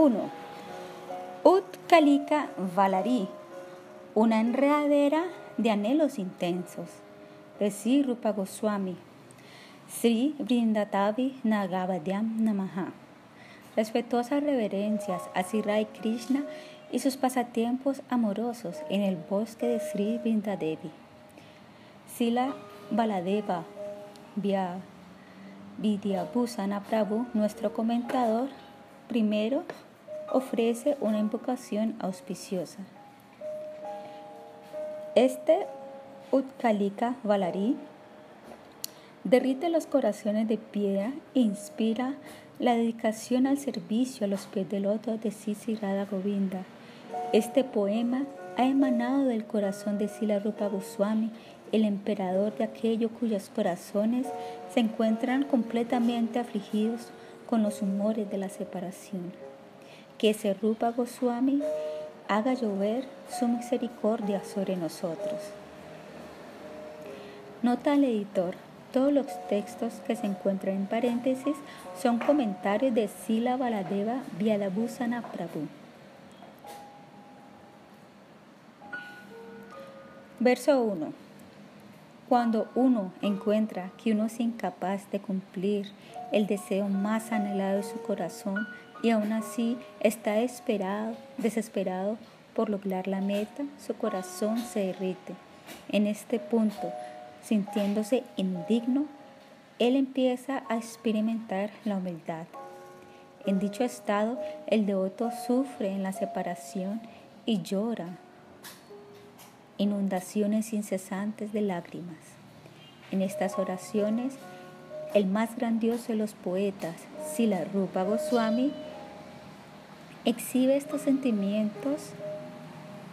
1. Utkalika Valari, una enredadera de anhelos intensos. De Sri Rupa Goswami. Sri Vrindatavi Nagavadyam Namaha. Respetuosas reverencias a Sri Rai Krishna y sus pasatiempos amorosos en el bosque de Sri Vrindadevi. Sila Baladeva Vya Vidyabhusana Prabhu, nuestro comentador, primero ofrece una invocación auspiciosa. Este Utkalika Valari derrite los corazones de piedra e inspira la dedicación al servicio a los pies del loto de Sisi Radha Govinda. Este poema ha emanado del corazón de Sila Rupa Goswami, el emperador de aquellos cuyos corazones se encuentran completamente afligidos con los humores de la separación. Que ese Rupa Goswami haga llover su misericordia sobre nosotros. Nota al editor. Todos los textos que se encuentran en paréntesis son comentarios de Sila Baladeva Vyadabhusana Prabhu. Verso 1. Cuando uno encuentra que uno es incapaz de cumplir el deseo más anhelado de su corazón y aún así está esperado, desesperado por lograr la meta, su corazón se derrite. En este punto, sintiéndose indigno, él empieza a experimentar la humildad. En dicho estado, el devoto sufre en la separación y llora inundaciones incesantes de lágrimas. En estas oraciones, el más grandioso de los poetas, Sila Rupa Goswami, exhibe estos sentimientos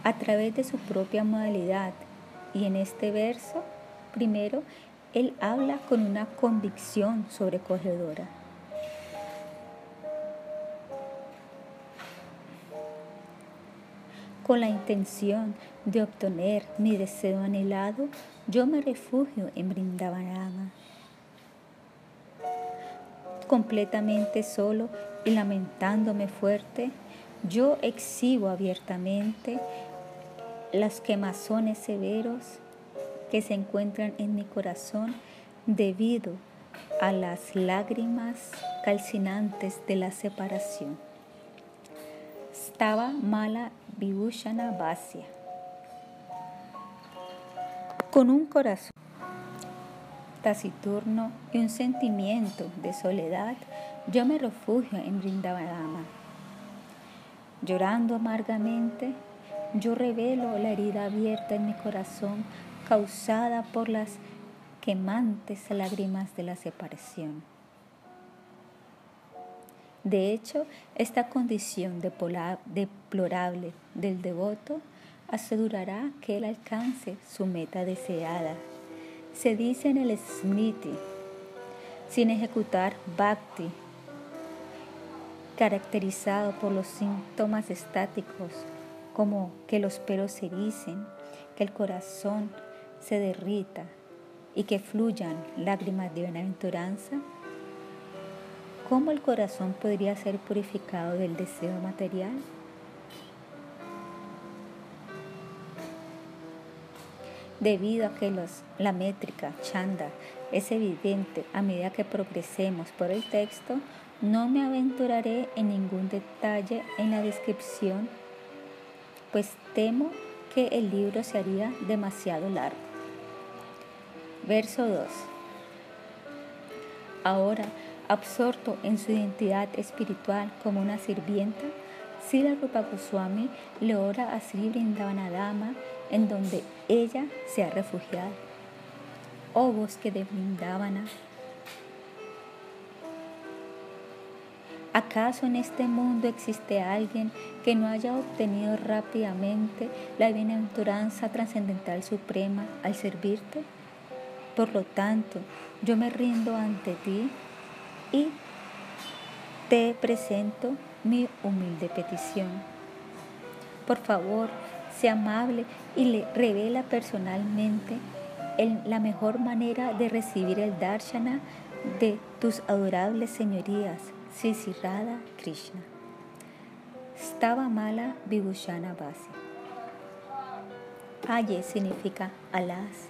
a través de su propia modalidad. Y en este verso, primero, él habla con una convicción sobrecogedora. Con la intención de obtener mi deseo anhelado, yo me refugio en Brindavanama. Completamente solo y lamentándome fuerte, yo exhibo abiertamente las quemazones severos que se encuentran en mi corazón debido a las lágrimas calcinantes de la separación. Estaba mala Vibhushana Vasya. Con un corazón taciturno y un sentimiento de soledad, yo me refugio en Vrindavadama. Llorando amargamente, yo revelo la herida abierta en mi corazón causada por las quemantes lágrimas de la separación. De hecho, esta condición deplorable del devoto asegurará que él alcance su meta deseada. Se dice en el Smriti, sin ejecutar bhakti, caracterizado por los síntomas estáticos como que los pelos se ericen, que el corazón se derrita y que fluyan lágrimas de bienaventuranza, ¿cómo el corazón podría ser purificado del deseo material? Debido a que la métrica chanda es evidente a medida que progresemos por el texto, no me aventuraré en ningún detalle en la descripción, pues temo que el libro se haría demasiado largo. Verso 2. Ahora, absorto en su identidad espiritual como una sirvienta, Sila Rupa Goswami le ora a Sri Vrindavanadama en donde ella se ha refugiado. Oh bosque de ¿acaso en este mundo existe alguien que no haya obtenido rápidamente la bienaventuranza trascendental suprema al servirte? Por lo tanto, yo me rindo ante ti y te presento mi humilde petición. Por favor, sea amable y le revela personalmente la mejor manera de recibir el darshana de tus adorables señorías, Sisi Krishna. Stava mala Vibhushana Basi. Aye significa alas.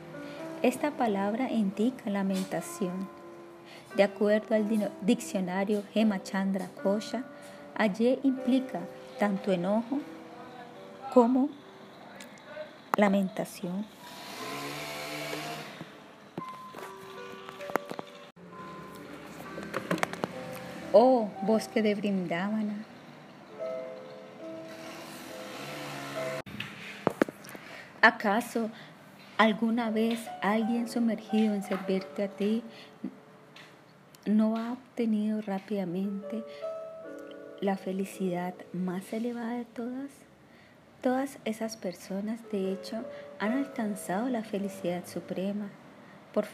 Esta palabra indica lamentación. De acuerdo al diccionario Hemachandra Kosha, Aye implica tanto enojo como lamentación. Oh, bosque de Brindavana. ¿Acaso alguna vez alguien sumergido en servirte a ti no ha obtenido rápidamente la felicidad más elevada de todas? Todas esas personas, de hecho, han alcanzado la felicidad suprema. Por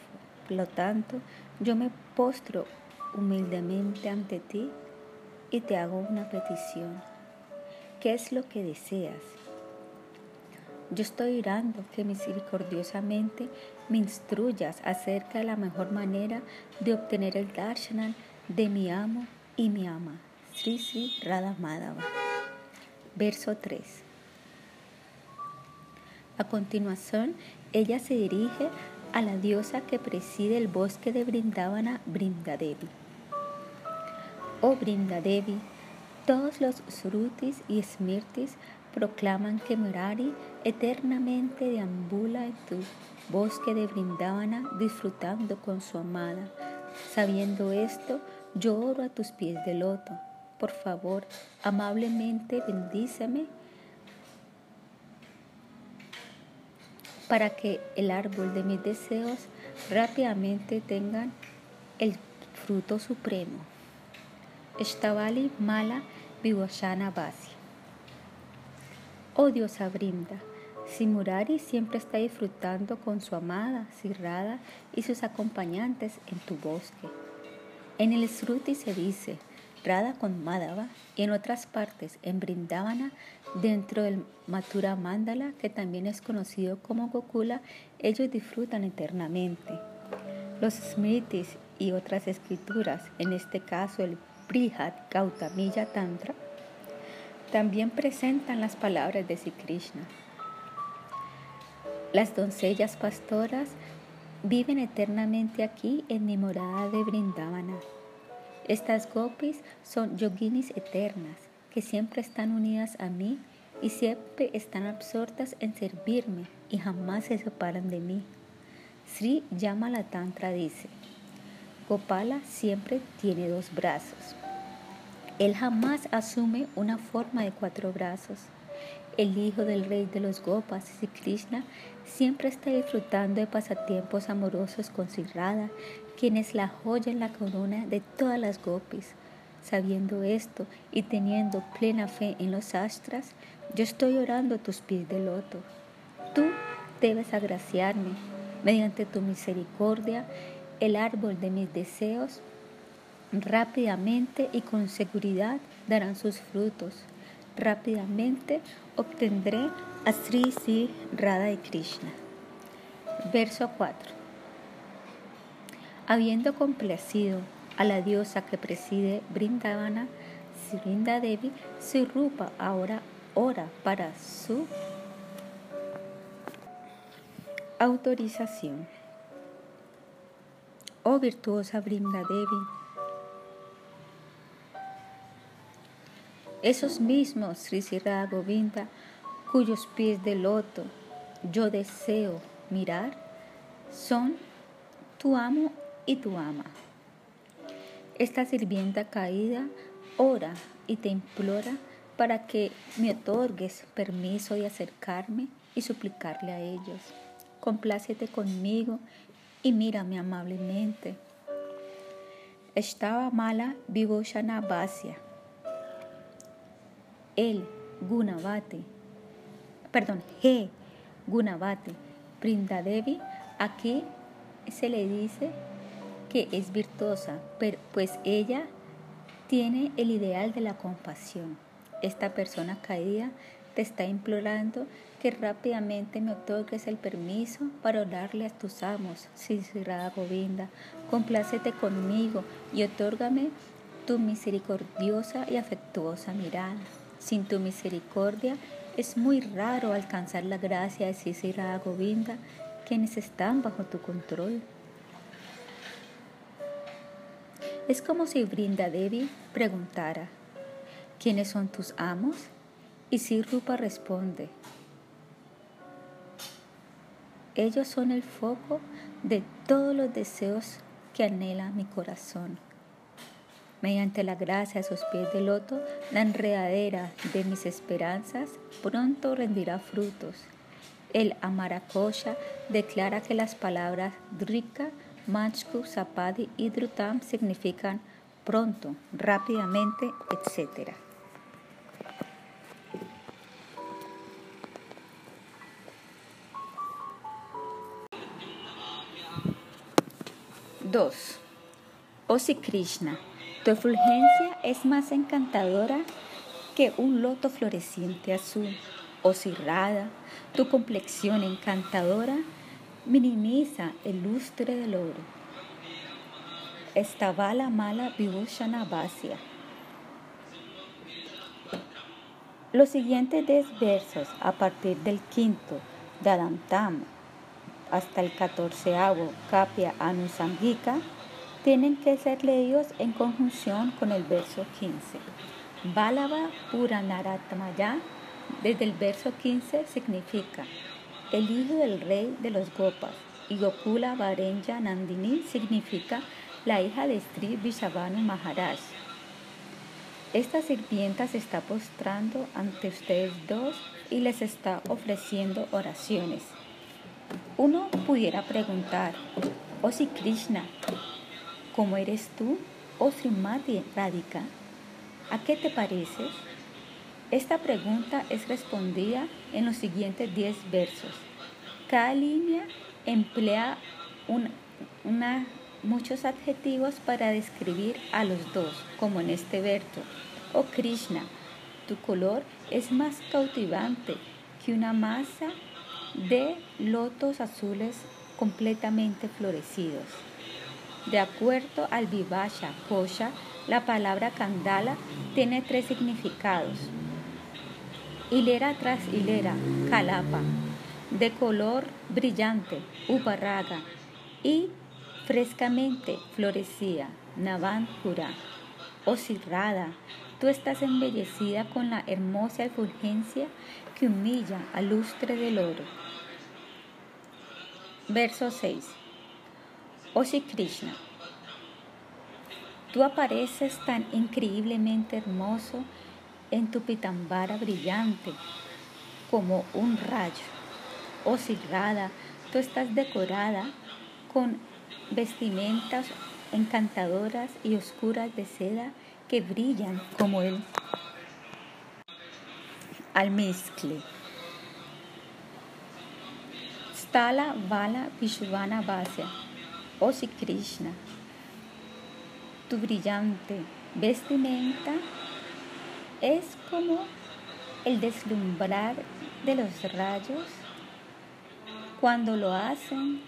lo tanto, yo me postro humildemente ante ti y te hago una petición. ¿Qué es lo que deseas? Yo estoy orando que misericordiosamente me instruyas acerca de la mejor manera de obtener el darshan de mi amo y mi ama, Sri Sri Radha Madhava. Verso 3. A continuación, ella se dirige a la diosa que preside el bosque de Brindavana, Brindadevi. Oh Brindadevi, todos los Srutis y Smirtis proclaman que Murari eternamente deambula en tu bosque de Brindavana disfrutando con su amada. Sabiendo esto, yo oro a tus pies de loto. Por favor, amablemente bendíceme para que el árbol de mis deseos rápidamente tenga el fruto supremo. Estavali Mala Vivashana Basi. Oh diosa Brinda, si Murari siempre está disfrutando con su amada Sirrada y sus acompañantes en tu bosque. En el Sruti se dice Radha con Madhava y en otras partes en Brindavana, dentro del Mathura Mandala, que también es conocido como Gokula, ellos disfrutan eternamente. Los Smritis y otras escrituras, en este caso el Brihad Gautamiya Tantra, también presentan las palabras de Sri Krishna. Las doncellas pastoras viven eternamente aquí en mi morada de Brindavana. Estas gopis son yoginis eternas que siempre están unidas a mí y siempre están absortas en servirme y jamás se separan de mí. Sri Yamala Tantra dice, Gopala siempre tiene dos brazos. Él jamás asume una forma de cuatro brazos. El hijo del rey de los Gopas, Sri Krishna, siempre está disfrutando de pasatiempos amorosos con Sri Radha, quien es la joya en la corona de todas las gopis. Sabiendo esto y teniendo plena fe en los astras, yo estoy orando a tus pies de loto. Tú debes agraciarme mediante tu misericordia el árbol de mis deseos rápidamente y con seguridad darán sus frutos. Rápidamente obtendré a Sri Sri Radha y Krishna. Verso 4. Habiendo complacido a la diosa que preside Brindavana, Srinda Devi, se rupa ahora ora para su autorización. Oh virtuosa Brindadevi, esos mismos Sri Govinda cuyos pies de loto yo deseo mirar son tu amo y tu ama. Esta sirvienta caída ora y te implora para que me otorgues permiso de acercarme y suplicarle a ellos. Complácete conmigo y mírame amablemente. Estaba mala Vibhushana Vasya el Gunavati, perdón, He Gunavati, Brindadevi, aquí se le dice que es virtuosa, pues ella tiene el ideal de la compasión. Esta persona caída te está implorando que rápidamente me otorgues el permiso para orarle a tus amos, Sisirada Govinda. Complácete conmigo y otórgame tu misericordiosa y afectuosa mirada. Sin tu misericordia es muy raro alcanzar la gracia de Sisi Govinda, quienes están bajo tu control. Es como si Brinda Devi preguntara, ¿quiénes son tus amos? Y si Rupa responde, ellos son el foco de todos los deseos que anhela mi corazón. Mediante la gracia de sus pies de loto, la enredadera de mis esperanzas pronto rendirá frutos. El Amarakosha declara que las palabras Drika, Manchku, Sapadi y Drutam significan pronto, rápidamente, etc. 2. Oh si Krishna, tu efulgencia es más encantadora que un loto floreciente azul. Oh si tu complexión encantadora minimiza el lustre del oro. Estaba la mala Vibhushana Vasya. Los siguientes 10 versos a partir del quinto Dadantam hasta el catorceavo Kapia Anusangika tienen que ser leídos en conjunción con el verso 15. Balava Puranaratamaya desde el verso 15 significa el hijo del rey de los Gopas y Gokula Varenja Nandini significa la hija de Sri Vishavanu Maharaj. Esta sirvienta se está postrando ante ustedes dos y les está ofreciendo oraciones. Uno pudiera preguntar, oh si Krishna, ¿cómo eres tú? Oh Srimati Radhika, ¿a qué te pareces? Esta pregunta es respondida en los siguientes 10 versos. Cada línea emplea muchos adjetivos para describir a los dos, como en este verso. Oh Krishna, tu color es más cautivante que una masa de lotos azules completamente florecidos. De acuerdo al Vivasha Kosha, la palabra Kandala tiene tres significados. Hilera tras hilera, Kalapa, de color brillante, Uparaga, y frescamente florecía, Navankura, o Sirrada, tú estás embellecida con la hermosa efulgencia que humilla al lustre del oro. Verso 6. Oh Krishna, tú apareces tan increíblemente hermoso en tu pitambara brillante como un rayo. Oh Radha, tú estás decorada con vestimentas encantadoras y oscuras de seda que brillan como el almizcle. Stala Vala Vishvana Vasya, oh si Krishna, tu brillante vestimenta es como el deslumbrar de los rayos cuando lo hacen,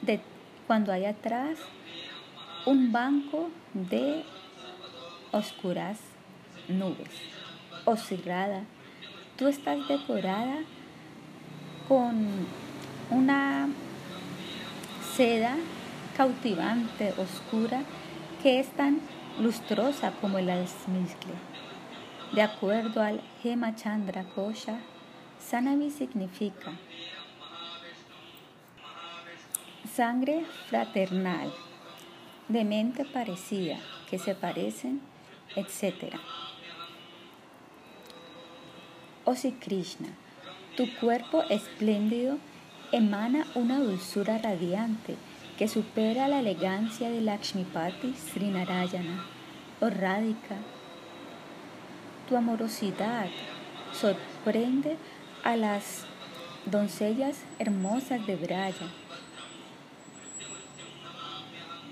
de, cuando hay atrás un banco de oscuras nubes o cerrada. Tú estás decorada con una seda cautivante, oscura, que es tan lustrosa como el almizcle. De acuerdo al Hema Chandra Kosha, significa sangre fraternal, de mente parecida, que se parecen, etc. Oh si Krishna, tu cuerpo espléndido emana una dulzura radiante que supera la elegancia de Lakshmipati Srinarayana. Oh Radhika, tu amorosidad sorprende a las doncellas hermosas de Braya,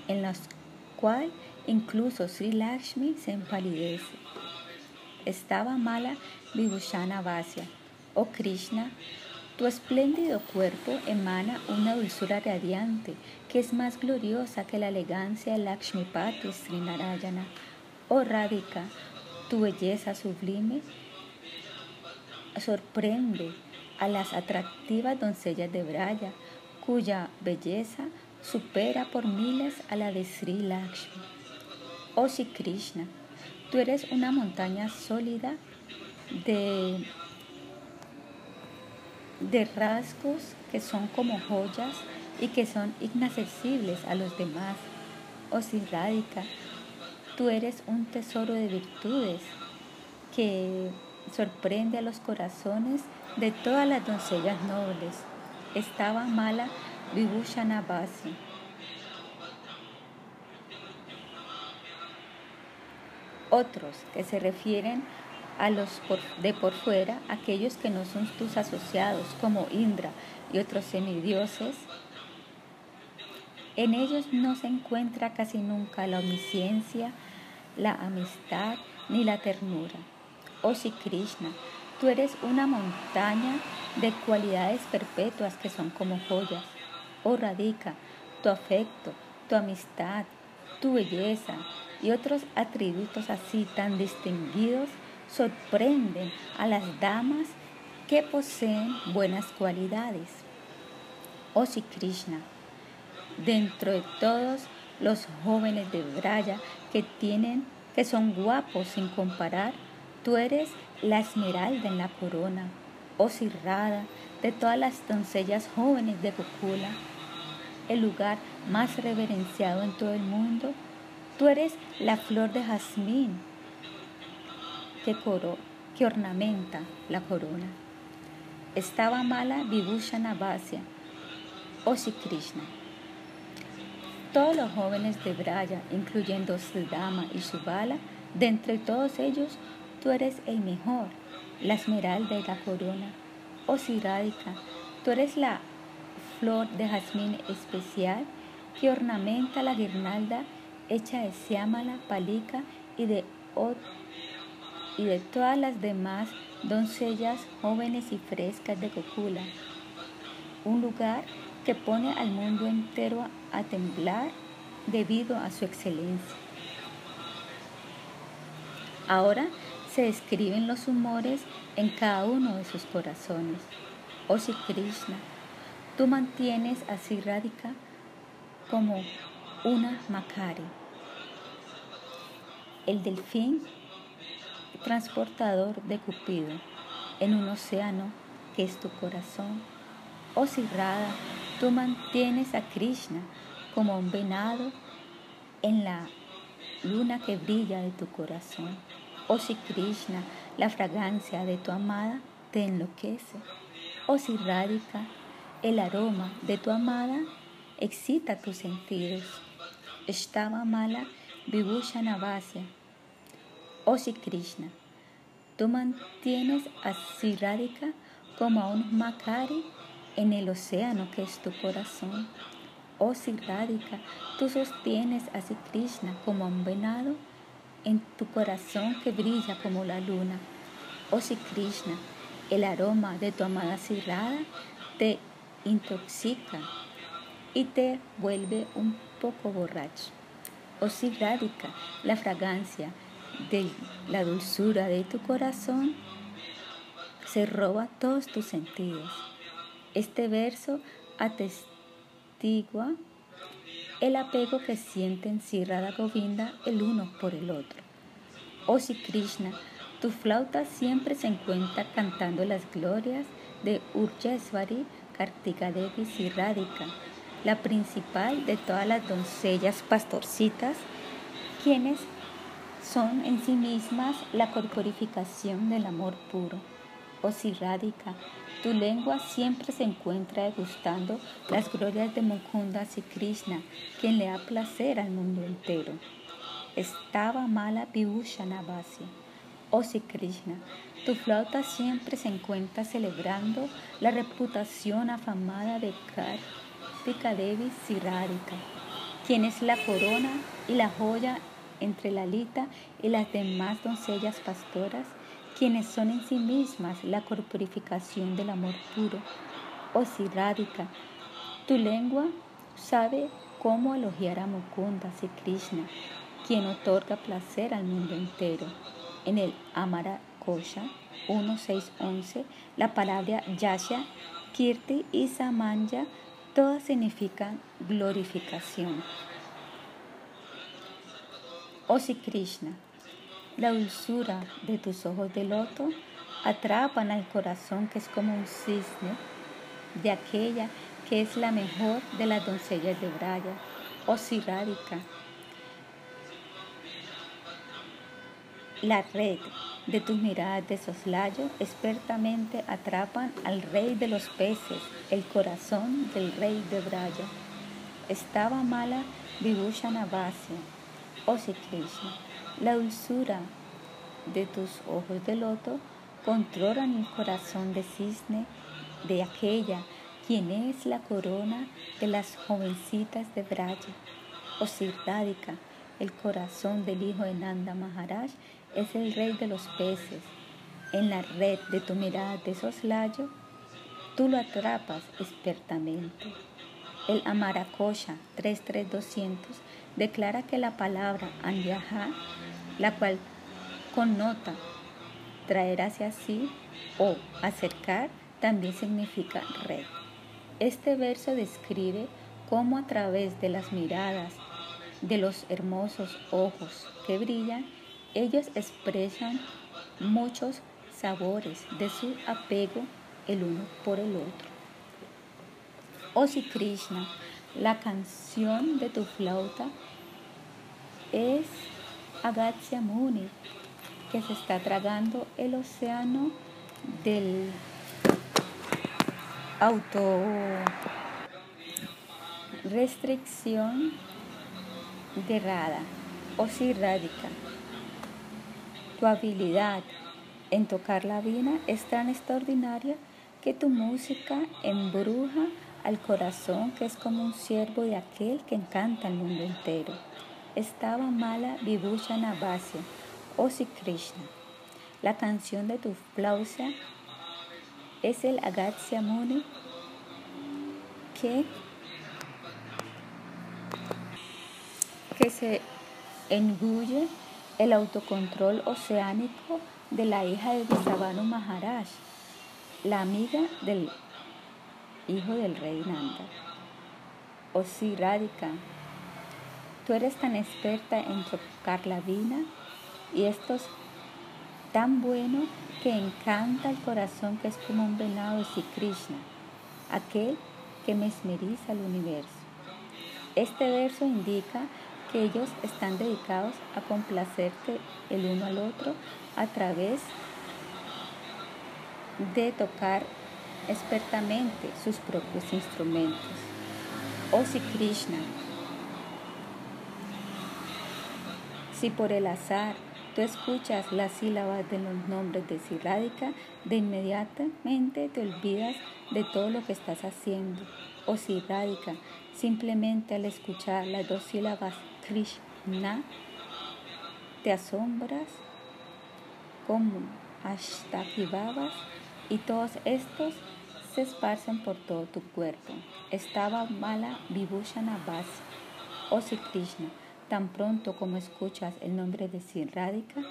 en las cuales incluso Sri Lakshmi se empalidece. Estaba mala Vibhushana Vasya Oh Krishna, tu espléndido cuerpo emana una dulzura radiante que es más gloriosa que la elegancia de Lakshmipati Srinarayana. Oh Radhika, Tu belleza sublime sorprende a las atractivas doncellas de Braya, cuya belleza supera por miles a la de Sri Lakshmi. Oh Sri Krishna, tú eres una montaña sólida de, de rasgos que son como joyas y que son inaccesibles a los demás. Sri Radhika, tú eres un tesoro de virtudes que sorprende a los corazones de todas las doncellas nobles. Estaba mala Vibhushana Basi. Otros que se refieren a los de por fuera, aquellos que no son tus asociados, como Indra y otros semidioses, en ellos no se encuentra casi nunca la omnisciencia, la amistad ni la ternura. Oh si Krishna, tú eres una montaña de cualidades perpetuas que son como joyas. Oh Radhika, tu afecto, tu amistad, tu belleza y otros atributos así tan distinguidos sorprenden a las damas que poseen buenas cualidades. Oh si Krishna, dentro de todos los jóvenes de Braya que tienen que son guapos sin comparar, Tú eres la esmeralda en la corona, oh Sirrada, de todas las doncellas jóvenes de Gokula, el lugar más reverenciado en todo el mundo. Tú eres la flor de jazmín que, que ornamenta la corona. Estaba mala Vibhushana Vasya, Sri Krishna. Todos los jóvenes de Braya, incluyendo Sudama y Subala, de entre todos ellos, Tú eres el mejor, la esmeralda y la corona. Oh Sirádica, tú eres la flor de jazmín especial que ornamenta la guirnalda hecha de siámala, palica y de, y de todas las demás doncellas jóvenes y frescas de Cocula. Un lugar que pone al mundo entero a temblar debido a su excelencia. Ahora se describen los humores en cada uno de sus corazones. Oh si Krishna, tú mantienes a Radhika como una Makari, el delfín transportador de Cupido en un océano que es tu corazón. Oh si Radha, tú mantienes a Krishna como un venado en la luna que brilla de tu corazón. Oh si Krishna, la fragancia de tu amada te enloquece. Oh si Radhika, el aroma de tu amada excita tus sentidos. Estaba mala Vibhushana Vasya. Oh si Krishna, tú mantienes a Radhika como a un Makari en el océano que es tu corazón. Oh si Radhika, tú sostienes a Krishna como a un venado en tu corazón que brilla como la luna. Oh si Krishna, el aroma de tu amada Sirada te intoxica y te vuelve un poco borracho. Oh si Radhika, la fragancia de la dulzura de tu corazón se roba todos tus sentidos. Este verso atestigua el apego que sienten Sri Radha Govinda el uno por el otro. Oh si Krishna, tu flauta siempre se encuentra cantando las glorias de Urjeswari Kartika Devi Sri Radhika, la principal de todas las doncellas pastorcitas, quienes son en sí mismas la corporificación del amor puro. Oh si Radhika, tu lengua siempre se encuentra degustando las glorias de Mukunda y Krishna, quien le da placer al mundo entero. Estaba mala Vibhushana Vasya. Oh si Krishna, tu flauta siempre se encuentra celebrando la reputación afamada de Kartika Devi Siradika, quien es la corona y la joya entre Lalita y las demás doncellas pastoras quienes son en sí mismas la corporificación del amor puro. Oh Siddharika, tu lengua sabe cómo elogiar a Mukunda, y Krishna, quien otorga placer al mundo entero. En el Amara Kosha 1.6.11, la palabra Yasha, Kirti y Samanya todas significan glorificación. Oh si Krishna, la dulzura de tus ojos de loto atrapan al corazón que es como un cisne de aquella que es la mejor de las doncellas de Braya, oh si Radhika. La red de tus miradas de soslayo expertamente atrapan al rey de los peces, el corazón del rey de Braya. Estaba mala Vibhushana oh la dulzura de tus ojos de loto controlan el corazón de cisne de aquella quien es la corona de las jovencitas de Braya. Oh si el corazón del hijo de Nanda Maharaj es el rey de los peces. En la red de tu mirada de soslayo, tú lo atrapas expertamente. El Amarakosha 33200 declara que la palabra Anyaha, la cual connota traer hacia sí o acercar, también significa red. Este verso describe cómo a través de las miradas de los hermosos ojos que brillan, ellos expresan muchos sabores de su apego el uno por el otro. Oh si Krishna, la canción de tu flauta es Agastya Muni, que se está tragando el océano del auto restricción de Rada o si radica. Tu habilidad en tocar la vina es tan extraordinaria que tu música embruja al corazón que es como un siervo de aquel que encanta el mundo entero. Estaba mala Vibhushana Vasya, o si Krishna. La canción de tu flauta es el Agastya Muni que, que se engulle el autocontrol oceánico de la hija de Visavanu Maharaj, la amiga del hijo del rey Nanda. O si Radhika, tú eres tan experta en tocar la vina y esto es tan bueno que encanta el corazón que es como un venado de Krishna, aquel que mesmeriza el universo. Este verso indica que ellos están dedicados a complacerte el uno al otro a través de tocar expertamente sus propios instrumentos. O si Krishna, si por el azar tú escuchas las sílabas de los nombres de Sirádica, de inmediatamente te olvidas de todo lo que estás haciendo. O Sirádica, simplemente al escuchar las dos sílabas Krishna, te asombras como Ashtakivavas y todos estos se esparcen por todo tu cuerpo. Estaba mala Vibhushana Bhasi, o si Krishna Tan pronto como escuchas el nombre de Radhika,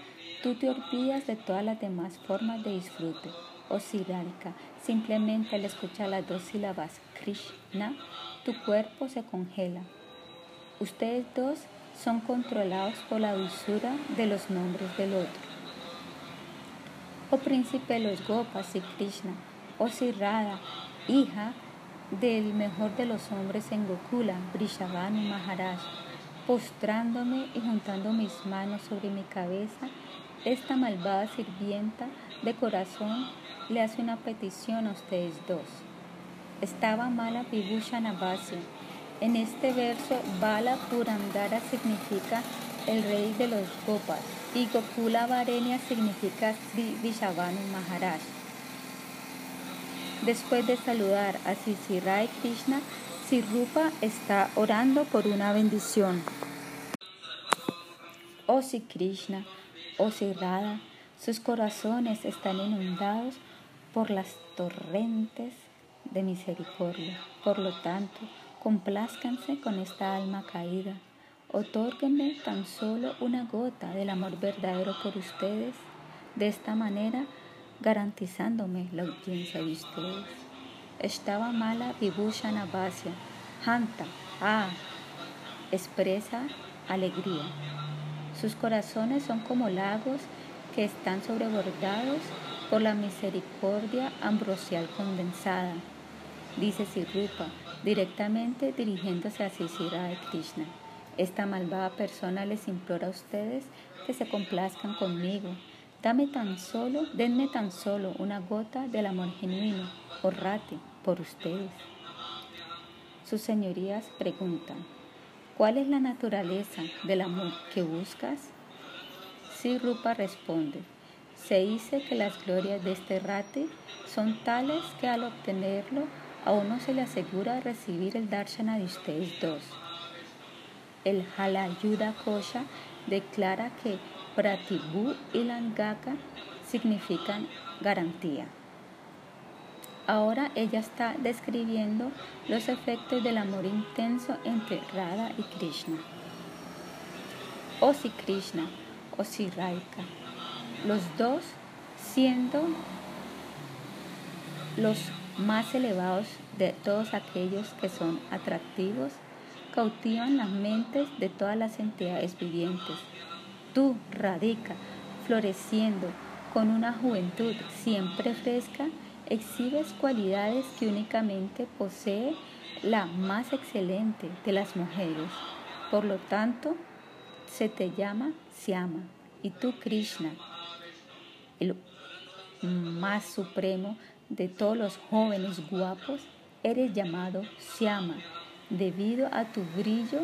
tú te olvidas de todas las demás formas de disfrute. O Radhika, simplemente al escuchar las dos sílabas Krishna, tu cuerpo se congela. Ustedes dos son controlados por la dulzura de los nombres del otro. Oh príncipe de los Gopas y Krishna, oh Radha, hija del mejor de los hombres en Gokula, Brishavanu Maharaj, postrándome y juntando mis manos sobre mi cabeza, esta malvada sirvienta de corazón le hace una petición a ustedes dos. Estaba mala Vibhusha Navasi. En este verso, Bala Purandara significa el rey de los Gopas y Gokula Varenia significa Sri Maharaj. Después de saludar a Sisirai Krishna, Rupa está orando por una bendición. Oh si Krishna, oh si Radha, sus corazones están inundados por las torrentes de misericordia. Por lo tanto, complázcanse con esta alma caída. Otórguenme tan solo una gota del amor verdadero por ustedes, de esta manera garantizándome la audiencia de ustedes. Estaba mala Vibhushana Vasya, Hanta, ah, expresa alegría. Sus corazones son como lagos que están sobrebordados por la misericordia ambrosial condensada, dice Sirrupa, directamente dirigiéndose a Sisira de Krishna. Esta malvada persona les implora a ustedes que se complazcan conmigo. Dame tan solo, denme tan solo una gota del amor genuino, o rati, por ustedes. Sus señorías preguntan, ¿cuál es la naturaleza del amor que buscas? Si Rupa responde, se dice que las glorias de este rati son tales que al obtenerlo a uno se le asegura recibir el darshana de ustedes dos. El Halayuda Kosha declara que Pratibhu y Langaka significan garantía. Ahora ella está describiendo los efectos del amor intenso entre Radha y Krishna. O si Krishna, o si Raika, los dos siendo los más elevados de todos aquellos que son atractivos cautivan las mentes de todas las entidades vivientes. Tú, radica, floreciendo con una juventud siempre fresca, exhibes cualidades que únicamente posee la más excelente de las mujeres. Por lo tanto, se te llama Siama. Y tú, Krishna, el más supremo de todos los jóvenes guapos, eres llamado Siama debido a tu brillo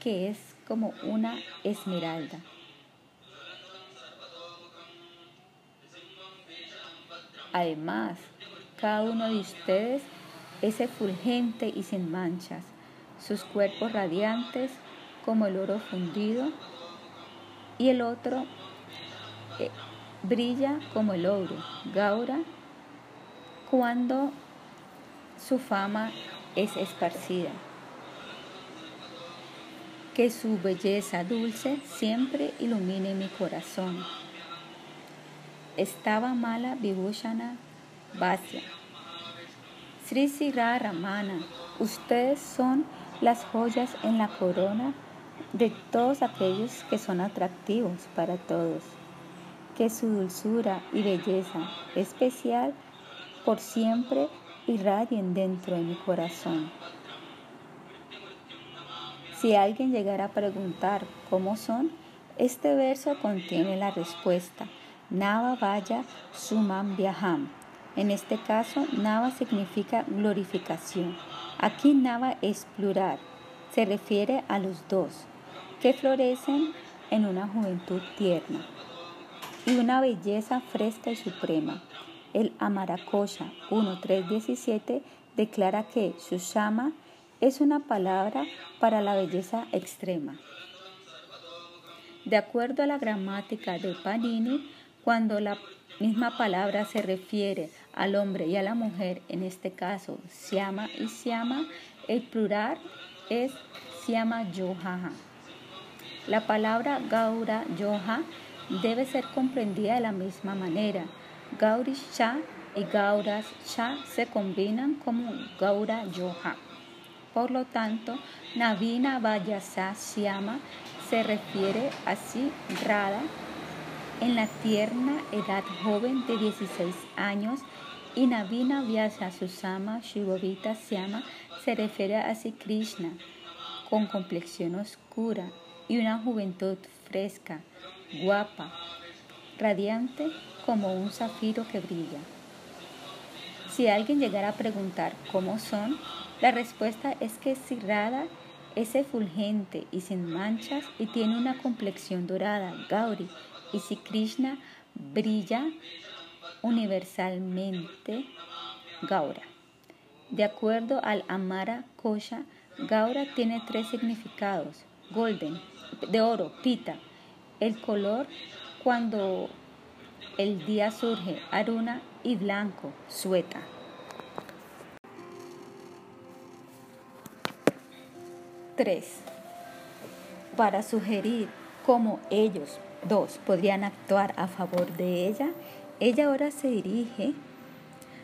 que es como una esmeralda. Además, cada uno de ustedes es efulgente y sin manchas, sus cuerpos radiantes como el oro fundido y el otro eh, brilla como el oro, Gaura, cuando su fama es esparcida. Que su belleza dulce siempre ilumine mi corazón. Estaba mala Vibhushana Vasya. Sri Sira Ramana, ustedes son las joyas en la corona de todos aquellos que son atractivos para todos. Que su dulzura y belleza especial por siempre irradien dentro de mi corazón. Si alguien llegara a preguntar cómo son, este verso contiene la respuesta. Nava Vaya Sumam Vyaham. En este caso, Nava significa glorificación. Aquí Nava es plural. Se refiere a los dos, que florecen en una juventud tierna y una belleza fresca y suprema. El Amarakosha 1.3.17 declara que Sushama es una palabra para la belleza extrema. De acuerdo a la gramática de Panini, cuando la misma palabra se refiere al hombre y a la mujer, en este caso Siama y Siama, el plural es Siama Yohaha. La palabra Gaura Yoha debe ser comprendida de la misma manera Gauri Shah y Gauras Shah se combinan como Gaura Yoha. Por lo tanto, Navina Vayasa Siama se refiere así Radha en la tierna edad joven de 16 años y Navina Vyasa Susama Shivovita Siama se refiere a Krishna con complexión oscura y una juventud fresca, guapa, radiante como un zafiro que brilla. Si alguien llegara a preguntar cómo son, la respuesta es que Radha es efulgente y sin manchas y tiene una complexión dorada, Gauri, y si Krishna brilla universalmente, Gaura. De acuerdo al Amara Kosha, Gaura tiene tres significados: golden, de oro, pita, el color cuando el día surge, Aruna y blanco, Sueta. Tres. para sugerir cómo ellos dos podrían actuar a favor de ella, ella ahora se dirige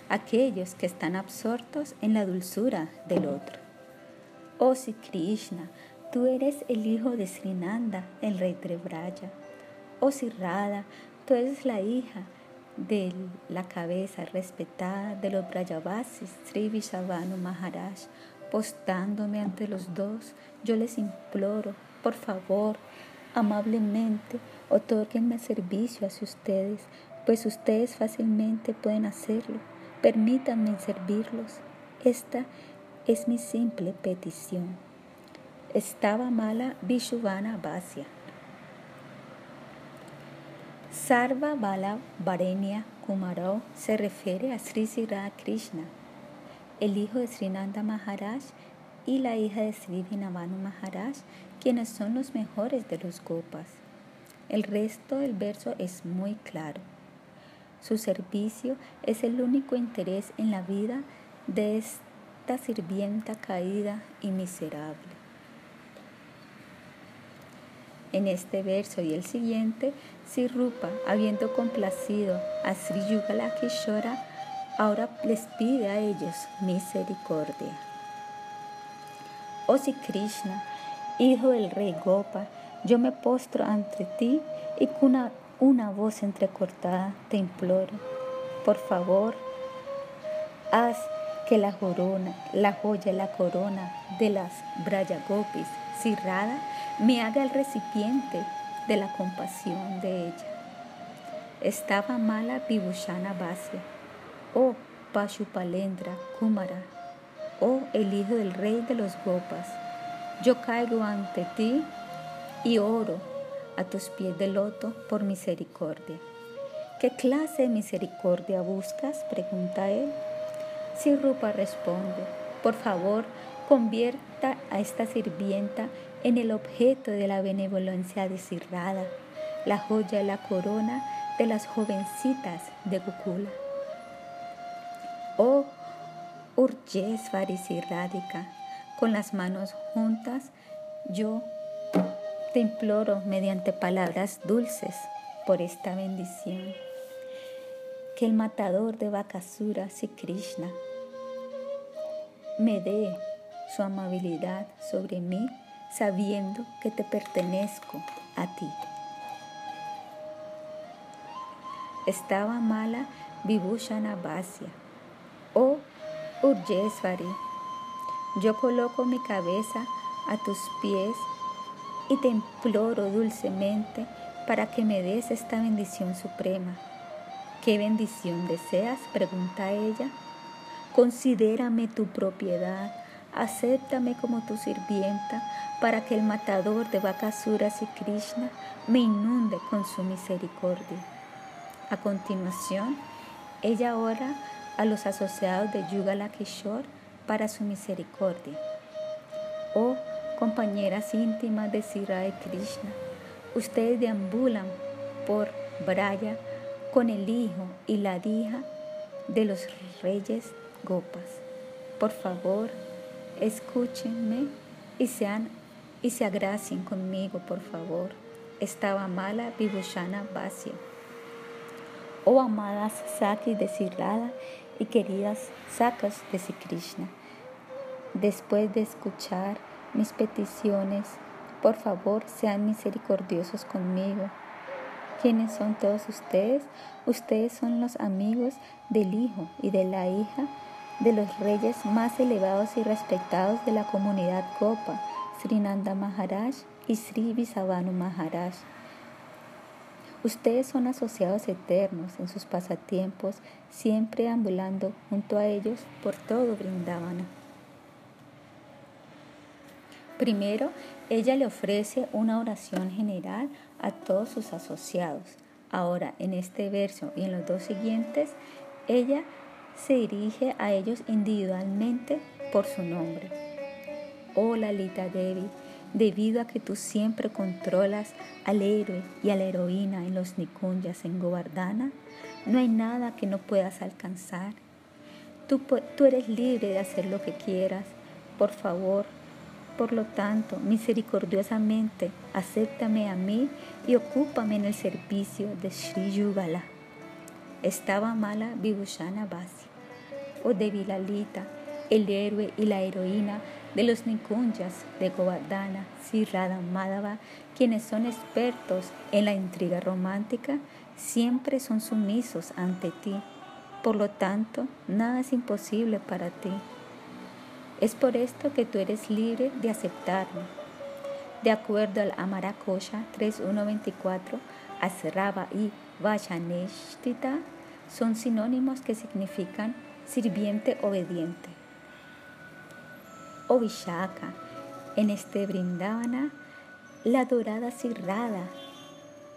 a aquellos que están absortos en la dulzura del otro. Oh si Krishna, tú eres el hijo de Srinanda, el rey de Braya. Oh si Radha, tú eres la hija de la cabeza respetada de los Brajavasis, Sri Vishavanu Maharaj. Postándome ante los dos, yo les imploro, por favor, amablemente, otorguenme servicio hacia ustedes, pues ustedes fácilmente pueden hacerlo. Permítanme servirlos. Esta es mi simple petición. Estaba mala Vishuvana Vasya. Sarva Bala Varenya Kumaro se refiere a Sri Sira Krishna, el hijo de Srinanda Maharaj y la hija de Sri Vinavanu Maharaj, quienes son los mejores de los gopas. El resto del verso es muy claro. Su servicio es el único interés en la vida de esta sirvienta caída y miserable. En este verso y el siguiente, si Rupa, habiendo complacido a Sri Yugalakishora, ahora les pide a ellos misericordia. Oh si Krishna, hijo del rey Gopa, yo me postro ante ti y con una, voz entrecortada te imploro, por favor, haz que la corona, la joya, la corona de las Brayagopis, Sirrada, me haga el recipiente de la compasión de ella. Estaba mala Vibhushana Vasya, oh Pashupalendra Kumara, oh el hijo del rey de los Gopas. Yo caigo ante ti y oro a tus pies de loto por misericordia. ¿Qué clase de misericordia buscas? pregunta él. Si Rupa responde, por favor, convierta a esta sirvienta en el objeto de la benevolencia desirrada, la joya y la corona de las jovencitas de Gokula. Oh Urjesvari Radhika, con las manos juntas, yo te imploro mediante palabras dulces por esta bendición. Que el matador de Bakasura, si Krishna, me dé su amabilidad sobre mí sabiendo que te pertenezco a ti. Estaba mala Vibhushana Vasya. Oh Urjesvari, yo coloco mi cabeza a tus pies y te imploro dulcemente para que me des esta bendición suprema. ¿Qué bendición deseas? pregunta ella. Considérame tu propiedad acéptame como tu sirvienta, para que el matador de Bakasuras y Krishna me inunde con su misericordia. A continuación, ella ora a los asociados de Yugala Kishore para su misericordia. Oh compañeras íntimas de Sira y Krishna, ustedes deambulan por Braya con el hijo y la hija de los reyes Gopas. Por favor, escúchenme y, sean, y se agracien conmigo, por favor. Estaba mala Vibhushana Vasya. Oh amadas Sakis de Sirrada y queridas Sakas de Sri Krishna, después de escuchar mis peticiones, por favor sean misericordiosos conmigo. ¿Quiénes son todos ustedes? Ustedes son los amigos del hijo y de la hija de los reyes más elevados y respetados de la comunidad Gopa, Srinanda Maharaj y Sri Visavanu Maharaj. Ustedes son asociados eternos en sus pasatiempos, siempre ambulando junto a ellos por todo Vrindavana. Primero, ella le ofrece una oración general a todos sus asociados. Ahora, en este verso y en los dos siguientes, ella se dirige a ellos individualmente por su nombre. Oh Lalita Devi, debido a que tú siempre controlas al héroe y a la heroína en los Nikunyas en Govardhana, no hay nada que no puedas alcanzar. Tú, tú eres libre de hacer lo que quieras. Por favor, Por lo tanto, misericordiosamente, acéptame a mí y ocúpame en el servicio de Sri Yugala. Estaba mala Vibhushana Basi, o de Vilalita, el héroe y la heroína de los Nikunjas de Govardhana, Sri Radha Madhava, quienes son expertos en la intriga romántica, siempre son sumisos ante ti. Por lo tanto, nada es imposible para ti. Es por esto que tú eres libre de aceptarlo. De acuerdo al Amarakosha 3.1.24, Asrava y Vajaneshtita son sinónimos que significan sirviente obediente. O Vishaka, en este Brindavana, la dorada Sirrada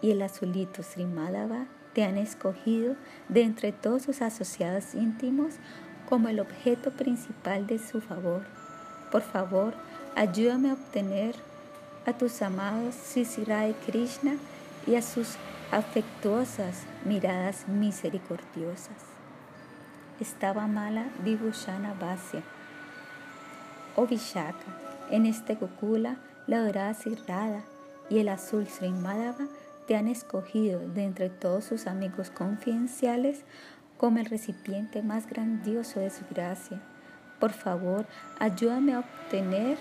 y el azulito Srimadava te han escogido de entre todos sus asociados íntimos como el objeto principal de su favor. Por favor, ayúdame a obtener a tus amados Sisirai Krishna y a sus afectuosas miradas misericordiosas. Estaba mala Vibhushana Vasya o Vishaka. En este Gokula, la dorada Sirrada y el azul Srimadava te han escogido de entre todos sus amigos confidenciales como el recipiente más grandioso de su gracia. Por favor, ayúdame a obtener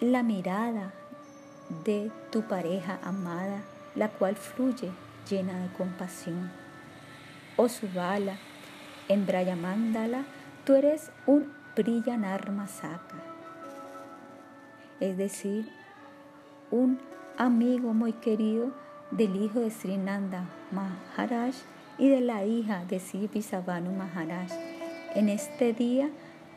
la mirada de tu pareja amada, la cual fluye llena de compasión. Oh Subala, en Brayamandala, tú eres un Briyanarmasaka, es decir, un amigo muy querido del hijo de Srinanda Maharaj y de la hija de Sibi Savanu Maharaj. En este día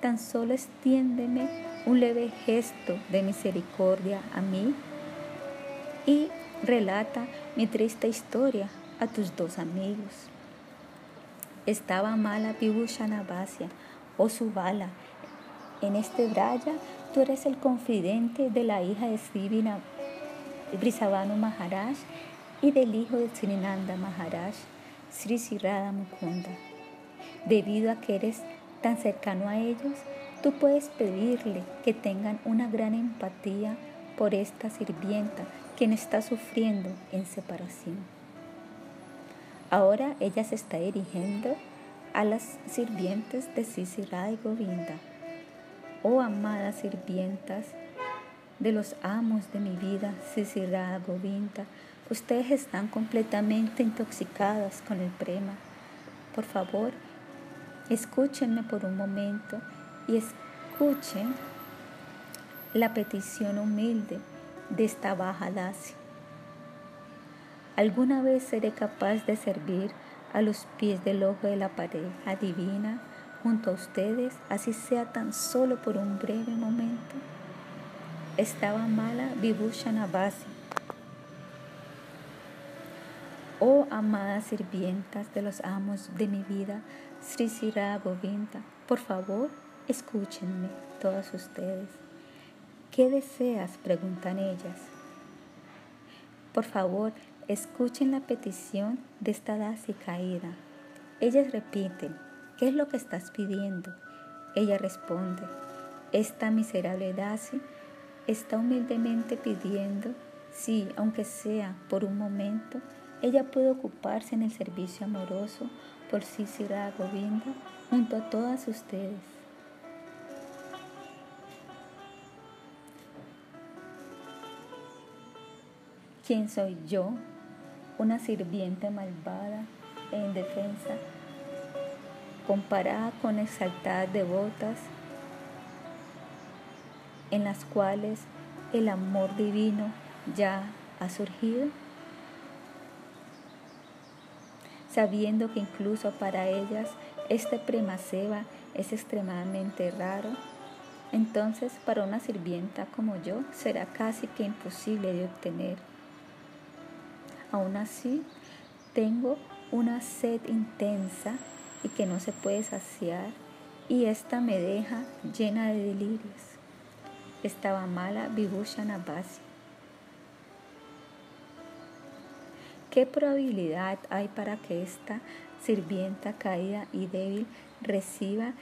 tan solo extiéndeme un leve gesto de misericordia a mí y relata mi triste historia a tus dos amigos. Estaba mala Vibhushanabhasya o Subala. En este braya tú eres el confidente de la hija de Sibi Brisavanu Maharaj y del hijo de Srinanda Maharaj. Sri Sirada Mukunda. Debido a que eres tan cercano a ellos, tú puedes pedirle que tengan una gran empatía por esta sirvienta quien está sufriendo en separación. Ahora ella se está dirigiendo a las sirvientes de Sisirada y Govinda. Oh amadas sirvientas de los amos de mi vida, Sisirada Govinda, Ustedes están completamente intoxicadas con el prema. Por favor, escúchenme por un momento y escuchen la petición humilde de esta baja dacia. ¿Alguna vez seré capaz de servir a los pies del ojo de la pareja divina junto a ustedes, así sea tan solo por un breve momento? Estaba mala Vibhushana Oh amadas sirvientas de los amos de mi vida, Sri Sira Govinda, por favor, escúchenme todas ustedes. ¿Qué deseas? preguntan ellas. Por favor, escuchen la petición de esta Dasi caída. Ellas repiten, ¿qué es lo que estás pidiendo? Ella responde, esta miserable Dasi está humildemente pidiendo, sí, aunque sea por un momento, ella puede ocuparse en el servicio amoroso por Sisira Govinda junto a todas ustedes. ¿Quién soy yo? Una sirviente malvada e indefensa, comparada con exaltadas devotas en las cuales el amor divino ya ha surgido. Sabiendo que incluso para ellas este premaseva es extremadamente raro, entonces para una sirvienta como yo será casi que imposible de obtener. Aún así, tengo una sed intensa y que no se puede saciar y esta me deja llena de delirios. Estaba mala Vibhushana ¿Qué probabilidad hay para que esta sirvienta caída y débil reciba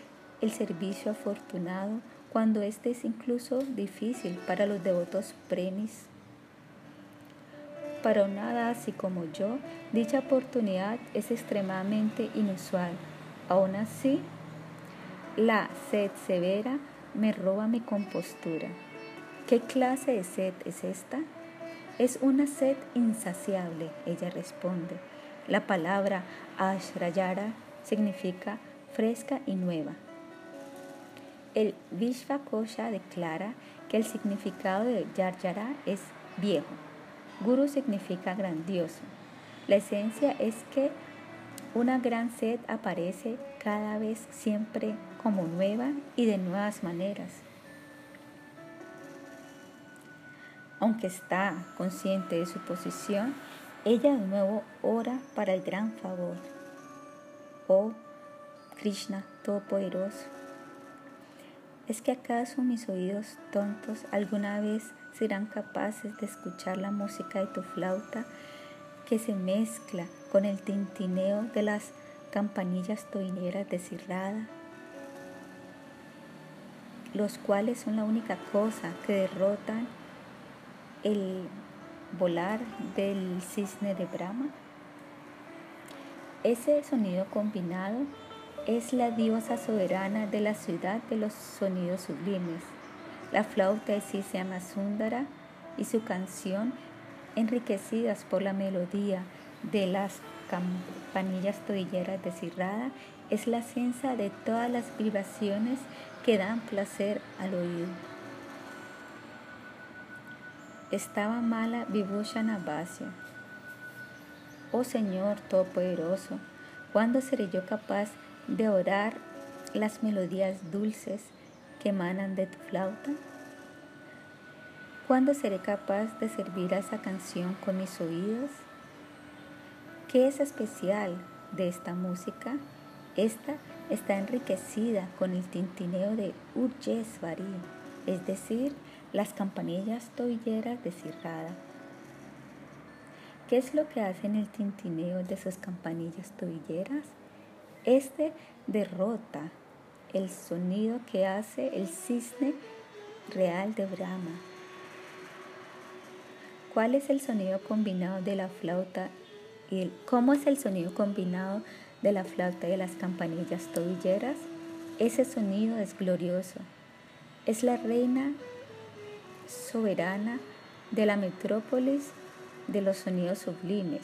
el servicio afortunado cuando este es incluso difícil para los devotos premis. Para una así como yo, dicha oportunidad es extremadamente inusual. Aún así, la sed severa me roba mi compostura. ¿Qué clase de sed es esta? Es una sed insaciable, ella responde. La palabra ashrayara significa fresca y nueva. El Vishvakosha declara que el significado de Yarjara es viejo. Guru significa grandioso. La esencia es que una gran sed aparece cada vez siempre como nueva y de nuevas maneras. Aunque está consciente de su posición, ella de nuevo ora para el gran favor. Oh Krishna Todopoderoso, ¿es que acaso mis oídos tontos alguna vez serán capaces de escuchar la música de tu flauta que se mezcla con el tintineo de las campanillas toineras de Cirrada? los cuales son la única cosa que derrotan el volar del cisne de Brahma. Ese sonido combinado es la diosa soberana de la ciudad de los sonidos sublimes. La flauta de llama Sundara y su canción, enriquecidas por la melodía de las campanillas todilleras de Cirrada, es la ciencia de todas las vibraciones que dan placer al oído. Estaba mala Vibhushana Oh Señor Todopoderoso, ¿cuándo seré yo capaz de orar las melodías dulces que emanan de tu flauta? ¿Cuándo seré capaz de servir a esa canción con mis oídos? ¿Qué es especial de esta música? Esta está enriquecida con el tintineo de Urjesvari, es decir, las campanillas tobilleras de Cirrada. ¿Qué es lo que hacen el tintineo de sus campanillas tobilleras? Este derrota el sonido que hace el cisne real de Brahma. ¿Cuál es el sonido combinado de la flauta y cómo es el sonido combinado de la flauta y las campanillas tobilleras? Ese sonido es glorioso. Es la reina soberana de la metrópolis de los sonidos sublimes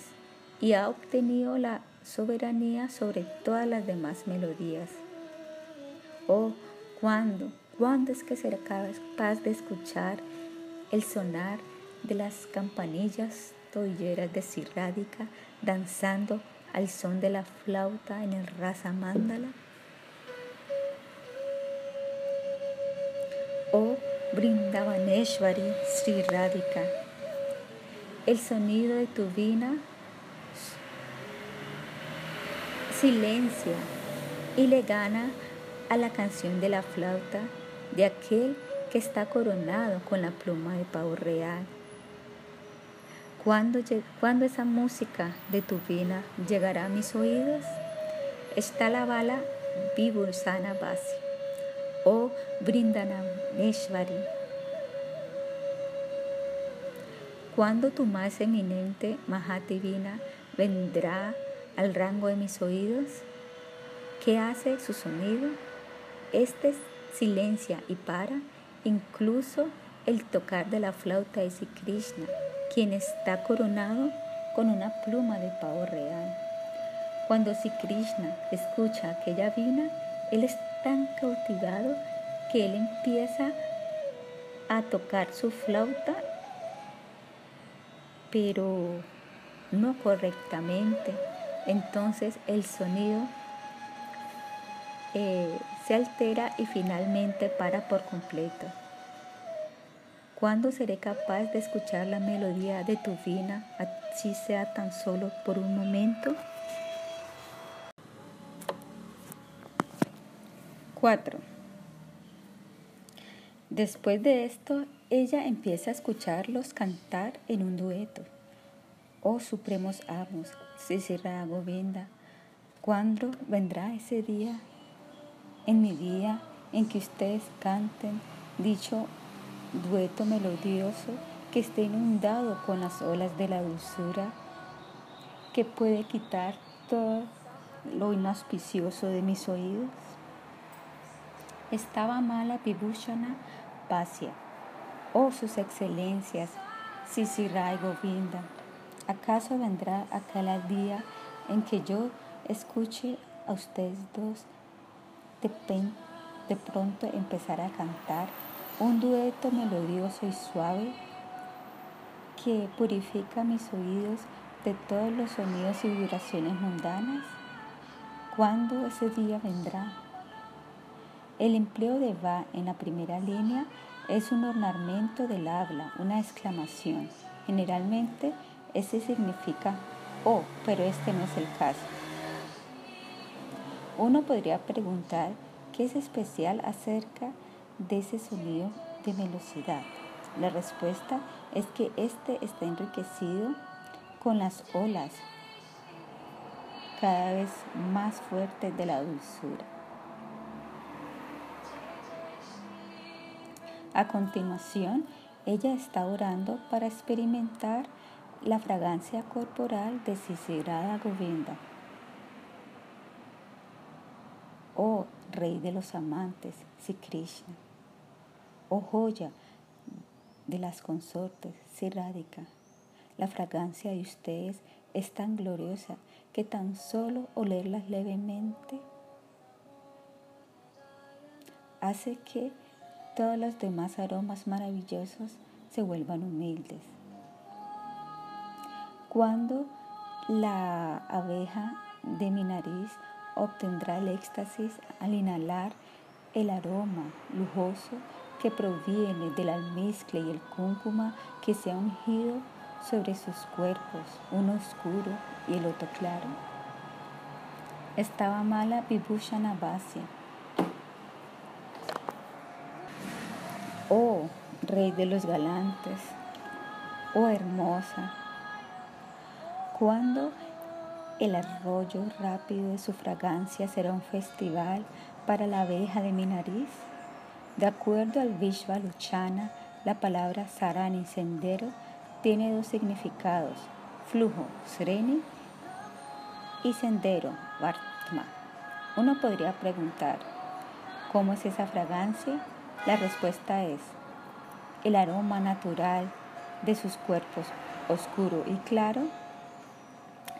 y ha obtenido la soberanía sobre todas las demás melodías. Oh, ¿cuándo? ¿Cuándo es que será capaz de escuchar el sonar de las campanillas tobilleras de Sirrádica danzando al son de la flauta en el rasa mándala? Oh, Brindavaneshvari Sri Radhika. El sonido de tu vina silencia y le gana a la canción de la flauta de aquel que está coronado con la pluma de pavo real. ¿Cuándo, ¿Cuándo, esa música de tu vina llegará a mis oídos? Está la bala Vibhursana Basi oh Brindanameshvari. Cuando tu más eminente Mahativina vendrá al rango de mis oídos, ¿qué hace su sonido? Este silencia y para incluso el tocar de la flauta de Sri Krishna, quien está coronado con una pluma de pavo real. Cuando Krishna escucha aquella vina, él es tan cautivado que él empieza a tocar su flauta, pero no correctamente. Entonces el sonido eh, se altera y finalmente para por completo. ¿Cuándo seré capaz de escuchar la melodía de tu vina, así sea tan solo por un momento? 4. Después de esto, ella empieza a escucharlos cantar en un dueto. Oh supremos amos, Sisira Govinda, ¿cuándo vendrá ese día? En mi día en que ustedes canten dicho dueto melodioso que esté inundado con las olas de la dulzura, que puede quitar todo lo inauspicioso de mis oídos. Estaba mala Vibhushana Pasya, oh sus excelencias, Sisirai Govinda, ¿acaso vendrá aquel día en que yo escuche a ustedes dos de, de pronto empezar a cantar un dueto melodioso y suave que purifica mis oídos de todos los sonidos y vibraciones mundanas? ¿Cuándo ese día vendrá? El empleo de va en la primera línea es un ornamento del habla, una exclamación. Generalmente ese significa oh, pero este no es el caso. Uno podría preguntar qué es especial acerca de ese sonido de velocidad. La respuesta es que este está enriquecido con las olas cada vez más fuertes de la dulzura. A continuación, ella está orando para experimentar la fragancia corporal de Sisirada Govinda. Oh Rey de los amantes, Sri Krishna. Oh joya de las consortes, Sri Radhika. La fragancia de ustedes es tan gloriosa que tan solo olerlas levemente hace que todos los demás aromas maravillosos se vuelvan humildes. Cuando la abeja de mi nariz obtendrá el éxtasis al inhalar el aroma lujoso que proviene del almizcle y el cúncuma que se ha ungido sobre sus cuerpos, uno oscuro y el otro claro. Estaba mala Vibhushana Navasia. Oh, rey de los galantes, oh hermosa, cuando el arroyo rápido de su fragancia será un festival para la abeja de mi nariz. De acuerdo al Vishva Luchana, la palabra sarani, sendero, tiene dos significados, flujo, sreni, y sendero, vartma. Uno podría preguntar, ¿cómo es esa fragancia? La respuesta es, el aroma natural de sus cuerpos oscuro y claro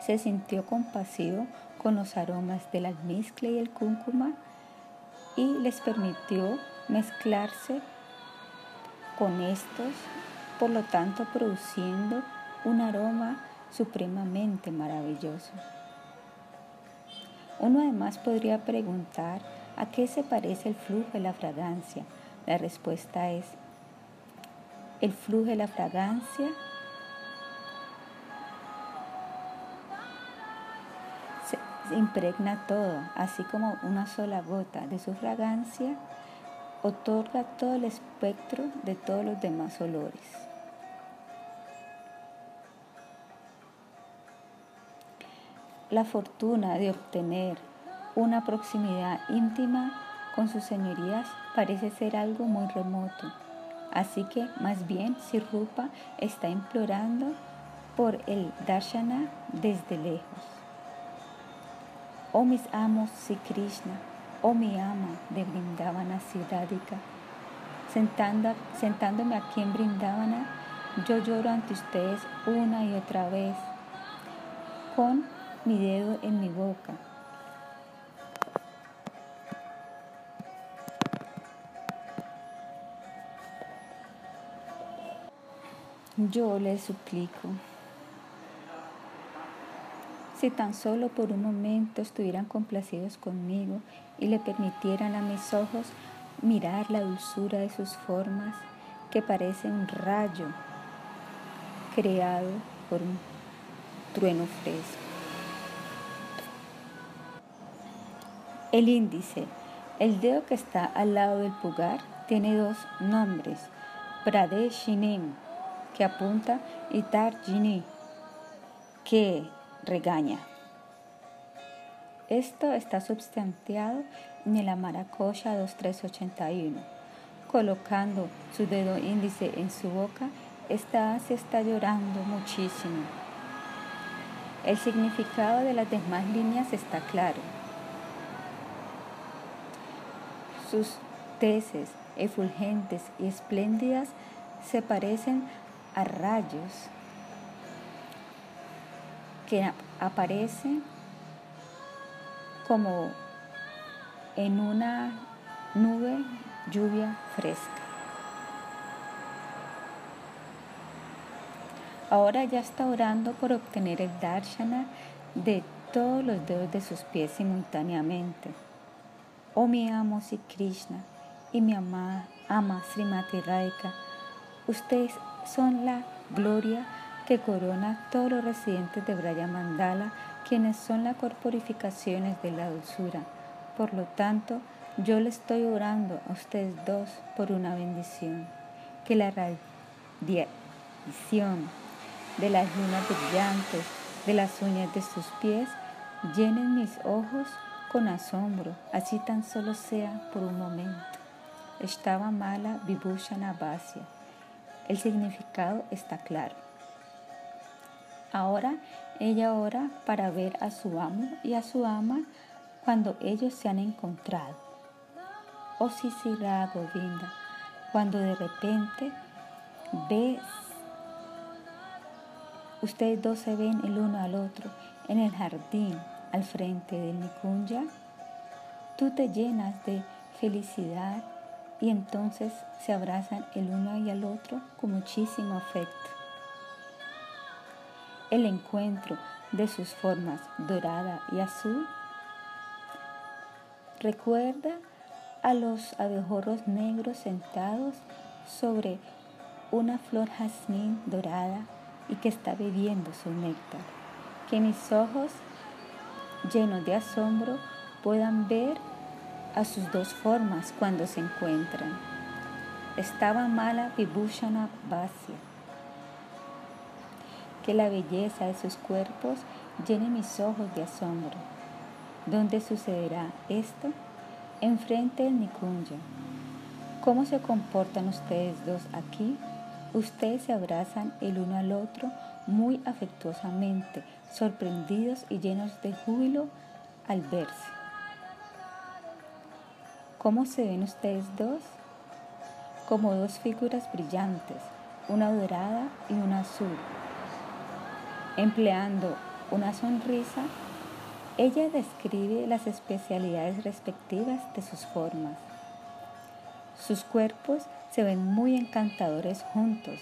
se sintió compasivo con los aromas del almizcle y el cúncuma y les permitió mezclarse con estos, por lo tanto produciendo un aroma supremamente maravilloso. Uno además podría preguntar a qué se parece el flujo de la fragancia. La respuesta es, el flujo de la fragancia impregna todo, así como una sola gota de su fragancia otorga todo el espectro de todos los demás olores. La fortuna de obtener una proximidad íntima con sus señorías parece ser algo muy remoto, así que más bien Rupa está implorando por el darshana desde lejos. Oh mis amos Sri Krishna, oh mi ama de Brindavana Siddharika, sentándome aquí en Brindavana, yo lloro ante ustedes una y otra vez, con mi dedo en mi boca. Yo les suplico si tan solo por un momento estuvieran complacidos conmigo y le permitieran a mis ojos mirar la dulzura de sus formas, que parece un rayo creado por un trueno fresco. El índice, el dedo que está al lado del pulgar, tiene dos nombres, Pradeshinim, que apunta, y Tarjini, que regaña. Esto está substantiado en el Amaracoya 2381. Colocando su dedo índice en su boca, esta se está llorando muchísimo. El significado de las demás líneas está claro. Sus tesis efulgentes y espléndidas se parecen a rayos que aparecen como en una nube lluvia fresca. Ahora ya está orando por obtener el darshana de todos los dedos de sus pies simultáneamente. Oh mi amo Sri Krishna y mi amada ama Srimati Radhika, ustedes son la gloria que corona todos los residentes de Braya Mandala, quienes son las corporificaciones de la dulzura. Por lo tanto, yo le estoy orando a ustedes dos por una bendición. Que la radiación de las lunas brillantes de las uñas de sus pies llenen mis ojos con asombro, así tan solo sea por un momento. Estaba mala Vibhushana Vasya. El significado está claro. Ahora ella ora para ver a su amo y a su ama cuando ellos se han encontrado. Oh Sisira Govinda, cuando de repente ves, ustedes dos se ven el uno al otro en el jardín al frente del Nikunja, tú te llenas de felicidad y entonces se abrazan el uno y al otro con muchísimo afecto el encuentro de sus formas dorada y azul. Recuerda a los abejorros negros sentados sobre una flor jazmín dorada y que está bebiendo su néctar. Que mis ojos, llenos de asombro, puedan ver a sus dos formas cuando se encuentran. Estaba mala Vibhushana Vasya que la belleza de sus cuerpos llene mis ojos de asombro. ¿Dónde sucederá esto? Enfrente del Nikunja. ¿Cómo se comportan ustedes dos aquí? Ustedes se abrazan el uno al otro muy afectuosamente, sorprendidos y llenos de júbilo al verse. ¿Cómo se ven ustedes dos? Como dos figuras brillantes, una dorada y una azul, Empleando una sonrisa, ella describe las especialidades respectivas de sus formas. Sus cuerpos se ven muy encantadores juntos,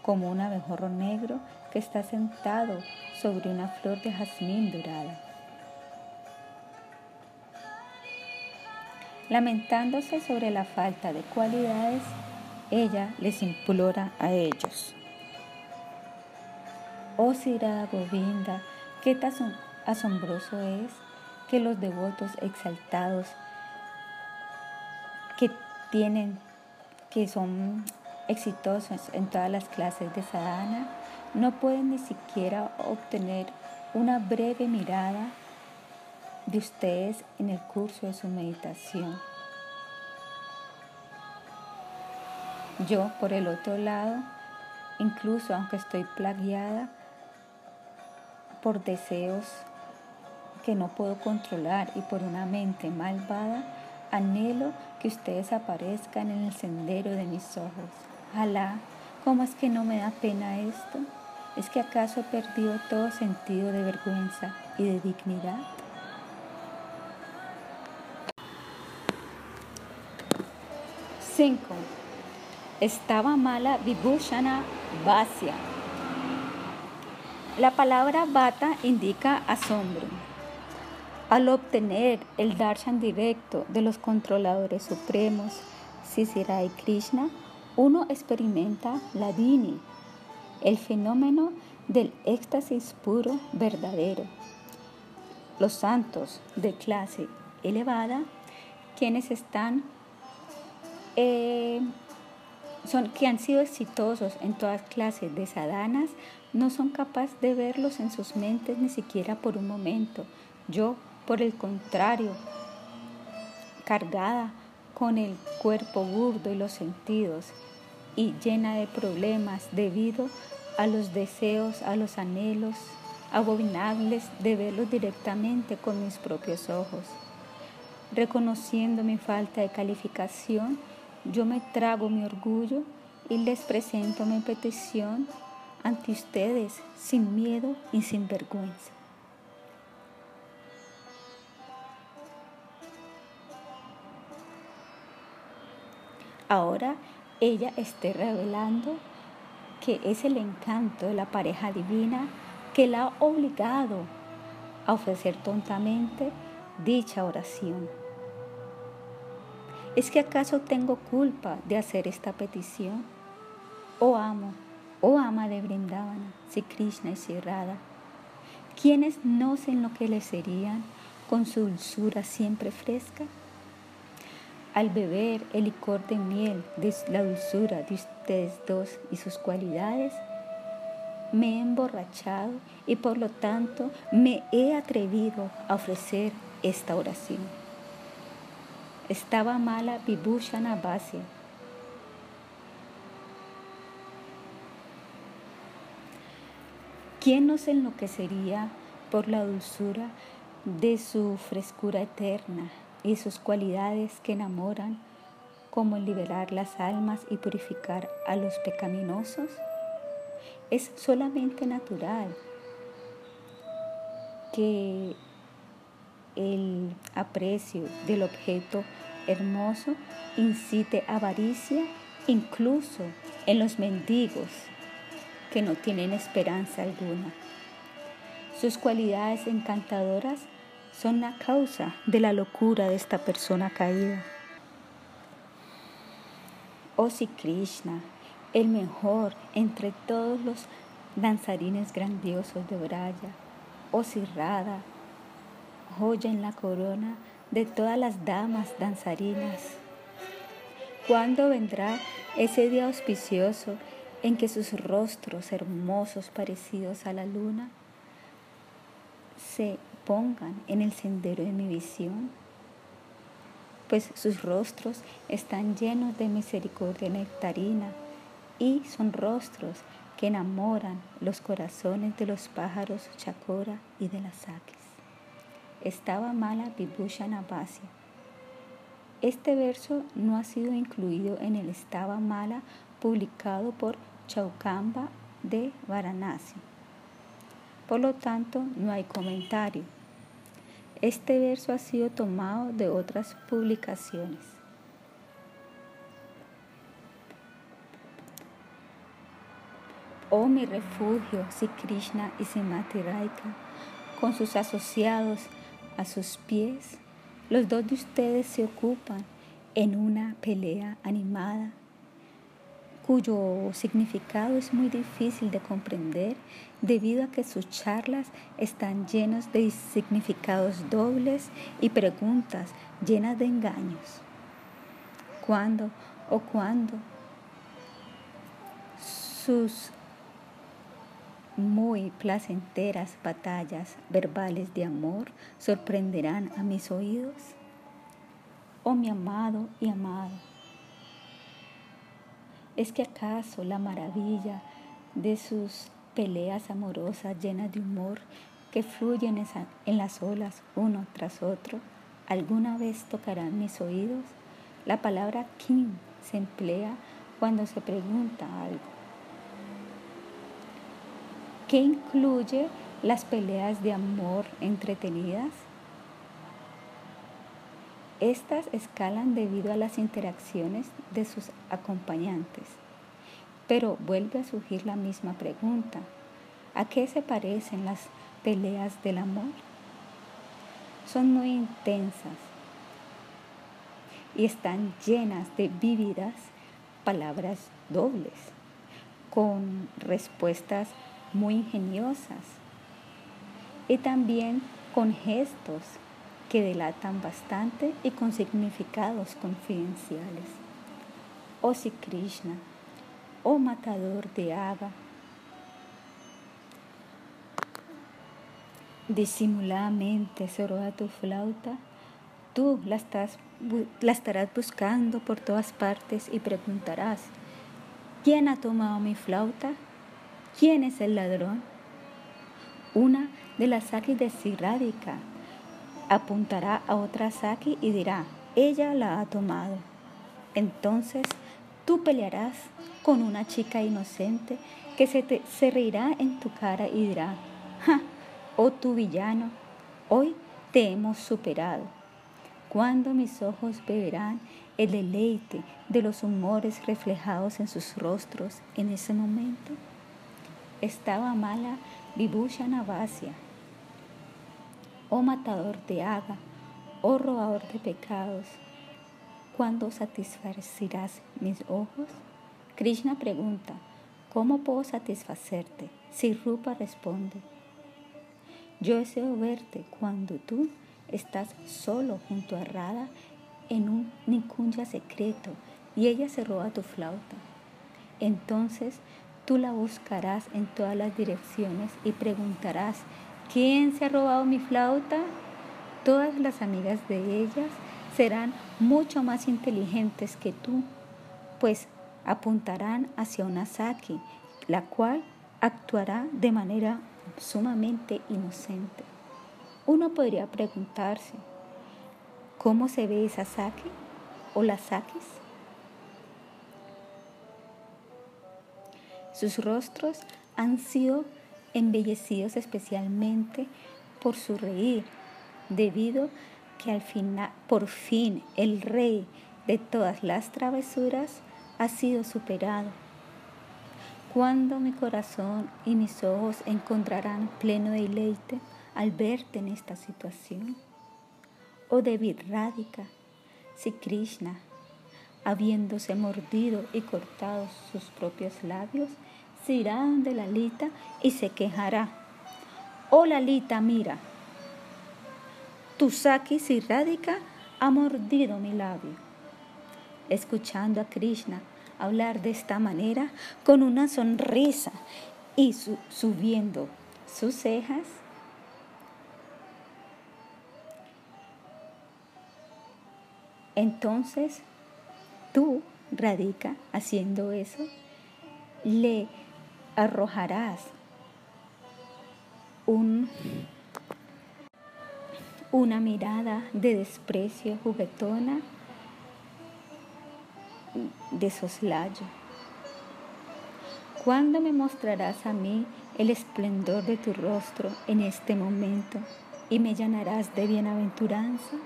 como un abejorro negro que está sentado sobre una flor de jazmín dorada. Lamentándose sobre la falta de cualidades, ella les implora a ellos. Oh Sira Govinda, qué tan asombroso es que los devotos exaltados que tienen, que son exitosos en todas las clases de sadhana, no pueden ni siquiera obtener una breve mirada de ustedes en el curso de su meditación. Yo, por el otro lado, incluso aunque estoy plagiada, por deseos que no puedo controlar y por una mente malvada, anhelo que ustedes aparezcan en el sendero de mis ojos. Alá, ¿cómo es que no me da pena esto? ¿Es que acaso he perdido todo sentido de vergüenza y de dignidad? Cinco. Estaba mala Vibhushana Vasya la palabra bata indica asombro. Al obtener el darshan directo de los controladores supremos, Sisira y Krishna, uno experimenta la dini, el fenómeno del éxtasis puro verdadero. Los santos de clase elevada, quienes están eh, son, que han sido exitosos en todas clases de sadhanas, no son capaces de verlos en sus mentes ni siquiera por un momento. Yo, Por el contrario, cargada con el cuerpo burdo y los sentidos y llena de problemas debido a los deseos, a los anhelos abominables de verlos directamente con mis propios ojos. Reconociendo mi falta de calificación, yo me trago mi orgullo y les presento mi petición ante ustedes sin miedo y sin vergüenza. Ahora ella esté revelando que es el encanto de la pareja divina que la ha obligado a ofrecer tontamente dicha oración. ¿Es que acaso tengo culpa de hacer esta petición? Oh amo, oh ama de Brindavana, si Krishna y si ¿quiénes no se enloquecerían con su dulzura siempre fresca? Al beber el licor de miel de la dulzura de ustedes dos y sus cualidades, me he emborrachado y por lo tanto me he atrevido a ofrecer esta oración. Estaba mala Vibhushana Bhasia. ¿Quién no se enloquecería por la dulzura de su frescura eterna y sus cualidades que enamoran, como liberar las almas y purificar a los pecaminosos, es solamente natural que el aprecio del objeto hermoso incite avaricia incluso en los mendigos que no tienen esperanza alguna. Sus cualidades encantadoras son la causa de la locura de esta persona caída. Oh si Krishna, el mejor entre todos los danzarines grandiosos de Braya, oh si Radha, joya en la corona de todas las damas danzarinas. ¿Cuándo vendrá ese día auspicioso en que sus rostros hermosos parecidos a la luna se pongan en el sendero de mi visión, pues sus rostros están llenos de misericordia nectarina y son rostros que enamoran los corazones de los pájaros chacora y de las aves. Estaba mala Vibhushana Bhasia. Este verso no ha sido incluido en el Estaba mala publicado por Chaukamba de Varanasi. Por lo tanto, no hay comentario. Este verso ha sido tomado de otras publicaciones. Oh mi refugio, si Krishna y Simati Raika, con sus asociados a sus pies, los dos de ustedes se ocupan en una pelea animada cuyo significado es muy difícil de comprender debido a que sus charlas están llenas de significados dobles y preguntas llenas de engaños. ¿Cuándo o cuándo sus muy placenteras batallas verbales de amor sorprenderán a mis oídos? Oh mi amado y amado, ¿Es que acaso la maravilla de sus peleas amorosas llenas de humor que fluyen en las olas uno tras otro alguna vez tocarán mis oídos? La palabra king se emplea cuando se pregunta algo. ¿Qué incluye las peleas de amor entretenidas? Estas escalan debido a las interacciones de sus acompañantes. Pero vuelve a surgir la misma pregunta. ¿A qué se parecen las peleas del amor? Son muy intensas y están llenas de vívidas palabras dobles, con respuestas muy ingeniosas y también con gestos que delatan bastante y con significados confidenciales. Oh si Krishna, oh matador de Aga, disimuladamente se roba tu flauta, tú la, estás, la estarás buscando por todas partes y preguntarás, ¿quién ha tomado mi flauta? ¿Quién es el ladrón? Una de las sakis de Sirádica apuntará a otra saki y dirá, ella la ha tomado. Entonces tú pelearás con una chica inocente que se, te, se reirá en tu cara y dirá, ¡Ja! Oh tu villano, hoy te hemos superado. Cuando mis ojos beberán el deleite de los humores reflejados en sus rostros en ese momento. Estaba mala Vibhusha Navasia, oh matador de Aga, oh robador de pecados, ¿cuándo satisfacerás mis ojos? Krishna pregunta, ¿cómo puedo satisfacerte? Si Rupa responde, yo deseo verte cuando tú estás solo junto a Radha en un nikunja secreto y ella se roba tu flauta. Entonces tú la buscarás en todas las direcciones y preguntarás, ¿quién se ha robado mi flauta? Todas las amigas de ellas serán mucho más inteligentes que tú, pues apuntarán hacia una saki, la cual actuará de manera sumamente inocente. Uno podría preguntarse, ¿cómo se ve esa saki o las sakis? Sus rostros han sido embellecidos especialmente por su reír, debido que al final, por fin, el rey de todas las travesuras ha sido superado cuando mi corazón y mis ojos encontrarán pleno deleite al verte en esta situación? Oh Devi Radhika, si Krishna, habiéndose mordido y cortado sus propios labios, se irá donde Lalita y se quejará. Oh Lalita, mira, tu Saki Radhika ha mordido mi labio. Escuchando a Krishna, hablar de esta manera con una sonrisa y subiendo sus cejas. Entonces tú, Radica, haciendo eso, le arrojarás un, una mirada de desprecio juguetona de soslayo. ¿Cuándo me mostrarás a mí el esplendor de tu rostro en este momento y me llenarás de bienaventuranza?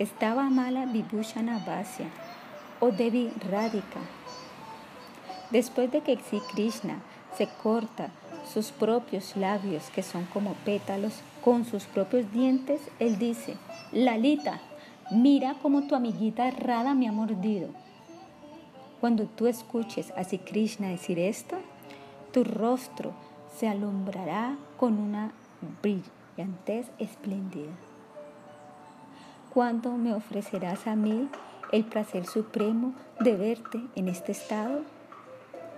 Estaba mala Vibhushana Vasya o Devi Radhika. Después de que Krishna se corta sus propios labios, que son como pétalos, con sus propios dientes, él dice, Lalita, mira cómo tu amiguita Radha me ha mordido. Cuando tú escuches a Sri Krishna decir esto, tu rostro se alumbrará con una brillantez espléndida. ¿Cuándo me ofrecerás a mí el placer supremo de verte en este estado?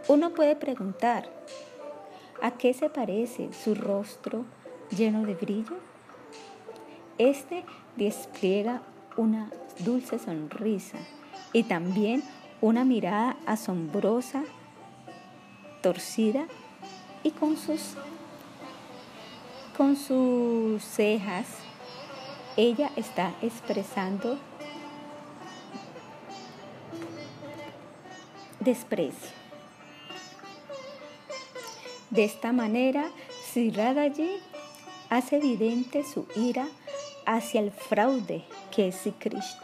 Uno puede preguntar, ¿a qué se parece su rostro lleno de brillo? Este despliega una dulce sonrisa y también una mirada asombrosa, torcida y con sus, con sus cejas ella está expresando desprecio. De esta manera, Siradaji hace evidente su ira hacia el fraude que es Krishna.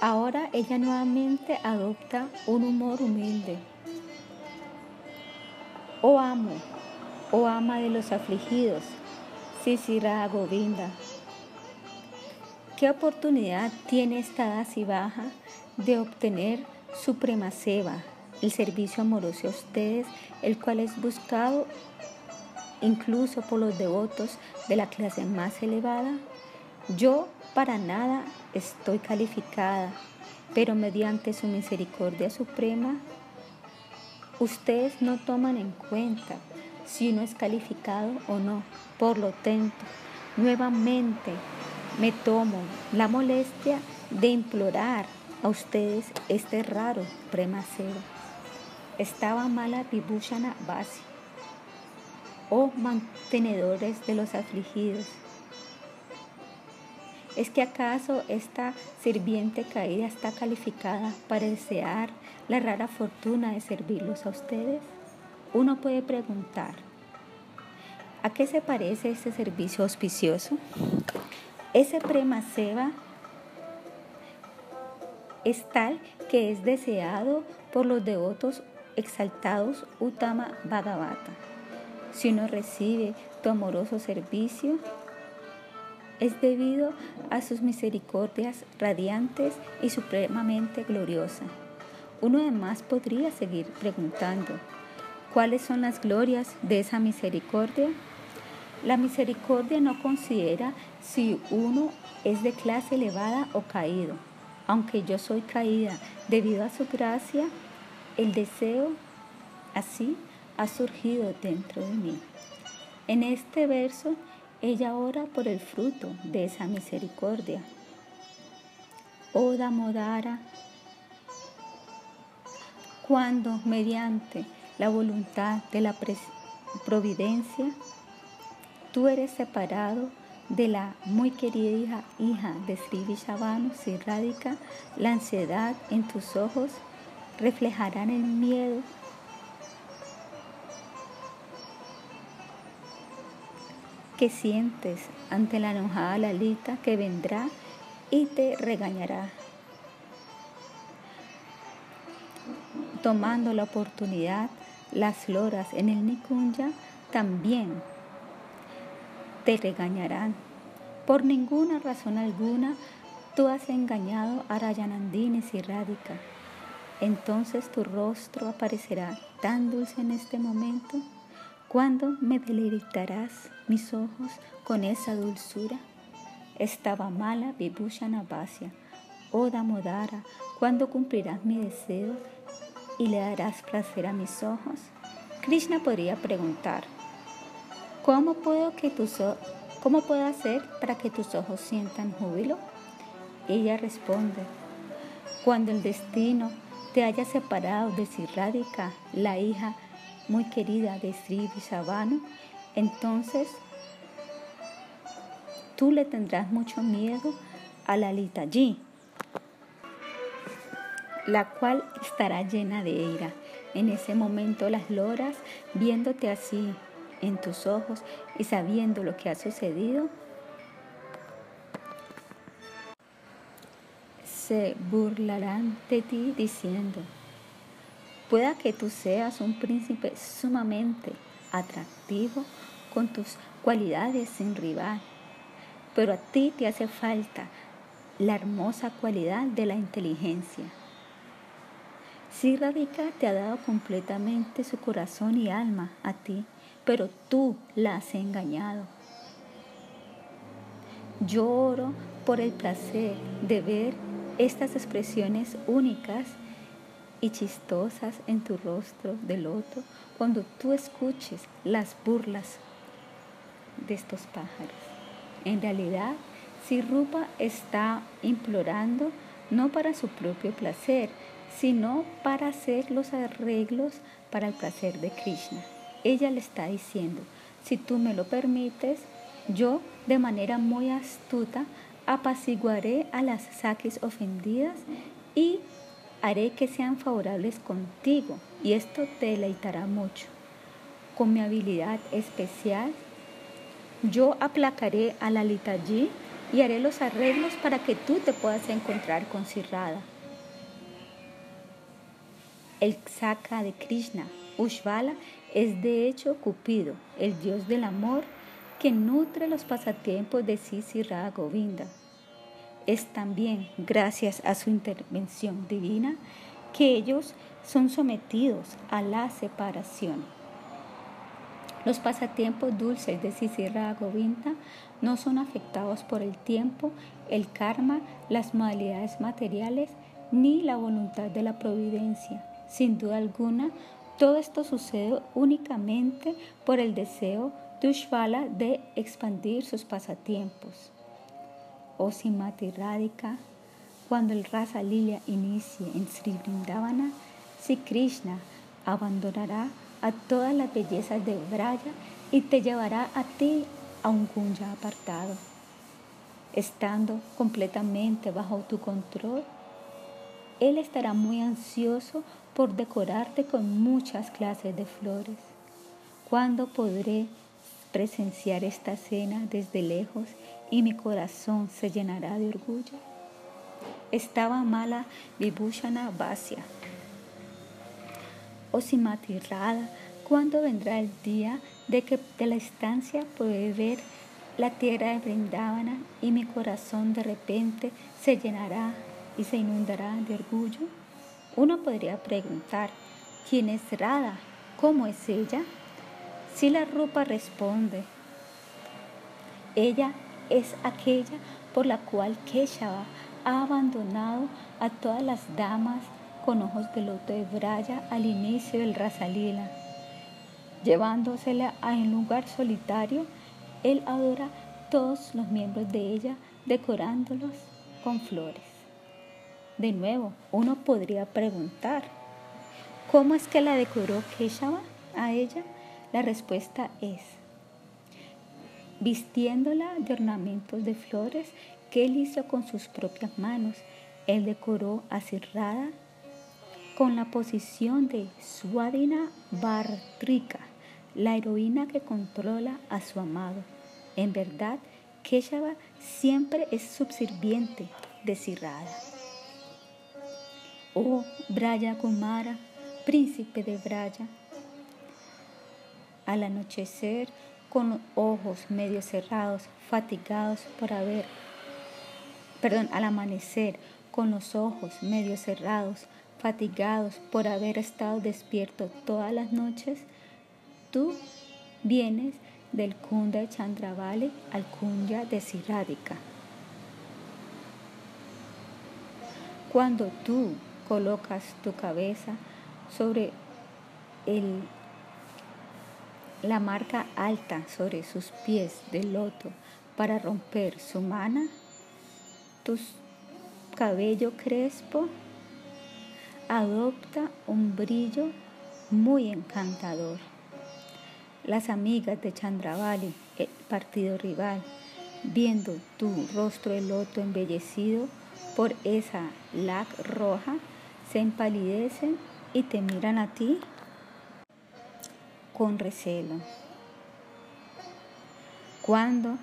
Ahora ella nuevamente adopta un humor humilde. Oh amo, oh ama de los afligidos, Sisira Govinda. ¿Qué oportunidad tiene esta baja de obtener suprema seva, el servicio amoroso a ustedes, el cual es buscado incluso por los devotos de la clase más elevada? Yo para nada estoy calificada, pero mediante su misericordia suprema, ustedes no toman en cuenta si uno es calificado o no. Por lo tanto, nuevamente me tomo la molestia de implorar a ustedes este raro premacero. Estaba mala Vibhushana Basi, oh mantenedores de los afligidos. ¿Es que acaso esta sirviente caída está calificada para desear la rara fortuna de servirlos a ustedes? Uno puede preguntar, ¿a qué se parece este servicio auspicioso? Ese prema seva es tal que es deseado por los devotos exaltados Uttama Bhagavata. Si uno recibe tu amoroso servicio, es debido a sus misericordias radiantes y supremamente gloriosas. Uno además podría seguir preguntando, ¿cuáles son las glorias de esa misericordia? La misericordia no considera si uno es de clase elevada o caído. Aunque yo soy caída debido a su gracia, el deseo así ha surgido dentro de mí. En este verso ella ora por el fruto de esa misericordia. Oda Modara, cuando mediante la voluntad de la providencia tú eres separado de la muy querida hija, de Sri Vishavanu, si radica la ansiedad en tus ojos, reflejarán el miedo que sientes ante la enojada Lalita que vendrá y te regañará. Tomando la oportunidad, las loras en el Nikunja también te regañarán. Por ninguna razón alguna tú has engañado a Rayanandini y Radhika. Entonces tu rostro aparecerá tan dulce en este momento ¿Cuándo me deleitarás mis ojos con esa dulzura? Estaba mala Vibhushana Vasya, oh Damodara, ¿cuándo cumplirás mi deseo y le darás placer a mis ojos? Krishna podría preguntar, ¿cómo puedo, que tus, ¿cómo puedo hacer para que tus ojos sientan júbilo? Ella responde, cuando el destino te haya separado de Sirradika, la hija muy querida de Sri Vishavanu, entonces tú le tendrás mucho miedo a la Litaji, la cual estará llena de ira. En ese momento las loras, viéndote así en tus ojos y sabiendo lo que ha sucedido, se burlarán de ti diciendo, Pueda que tú seas un príncipe sumamente atractivo con tus cualidades sin rival, pero a ti te hace falta la hermosa cualidad de la inteligencia. Si Radhika te ha dado completamente su corazón y alma a ti, pero tú la has engañado. Lloro por el placer de ver estas expresiones únicas y chistosas en tu rostro de loto cuando tú escuches las burlas de estos pájaros. En realidad, si Rupa está implorando no para su propio placer, sino para hacer los arreglos para el placer de Krishna. Ella le está diciendo, si tú me lo permites, yo de manera muy astuta apaciguaré a las saques ofendidas y haré que sean favorables contigo y esto te deleitará mucho. Con mi habilidad especial, yo aplacaré a la Litaji y haré los arreglos para que tú te puedas encontrar con Sirrada. El Saka de Krishna, Ushvala, es de hecho Cupido, el dios del amor que nutre los pasatiempos de Sisirada Govinda es también gracias a su intervención divina que ellos son sometidos a la separación. Los pasatiempos dulces de Sisira Govinda no son afectados por el tiempo, el karma, las modalidades materiales ni la voluntad de la providencia. Sin duda alguna, Todo esto sucede únicamente por el deseo de de expandir sus pasatiempos. Oh Simati Radhika, cuando el Rasa Lilia inicie en Sri Vrindavana, si Krishna abandonará a todas las bellezas de Braya y te llevará a ti a un Gunja apartado. Estando completamente bajo tu control, Él estará muy ansioso por decorarte con muchas clases de flores. ¿Cuándo podré presenciar esta cena desde lejos y mi corazón se llenará de orgullo? Estaba mala Vibhushana Vasya. O Simati Radha, ¿cuándo vendrá el día de que de la estancia puede ver la tierra de Vrindavana y mi corazón de repente se llenará y se inundará de orgullo? Uno podría preguntar, ¿quién es Radha? ¿Cómo es ella? Si la ropa responde, ella es aquella por la cual Keshava ha abandonado a todas las damas con ojos de loto de Braya al inicio del Rasalila Llevándosela a un lugar solitario, él adora todos los miembros de ella, decorándolos con flores. De nuevo, uno podría preguntar, ¿cómo es que la decoró Keshava a ella? La respuesta es, vistiéndola de ornamentos de flores que él hizo con sus propias manos. Él decoró a Sirrada con la posición de Swadina Bartrika la heroína que controla a su amado. En verdad, Keshava siempre es subserviente de Sirrada. Oh Braya Kumara, príncipe de Braya, al anochecer, con ojos medio cerrados, fatigados por haber, perdón, al amanecer, con los ojos medio cerrados, fatigados por haber estado despierto todas las noches, Tú vienes del Kunda Chandravali al Kunya de Siradika. Cuando tú colocas tu cabeza sobre el, la marca alta sobre sus pies de loto para romper su mana, tu cabello crespo adopta un brillo muy encantador. Las amigas de Chandravali, el partido rival, viendo tu rostro de loto embellecido por esa lac roja, se empalidecen y te miran a ti con recelo. Cuando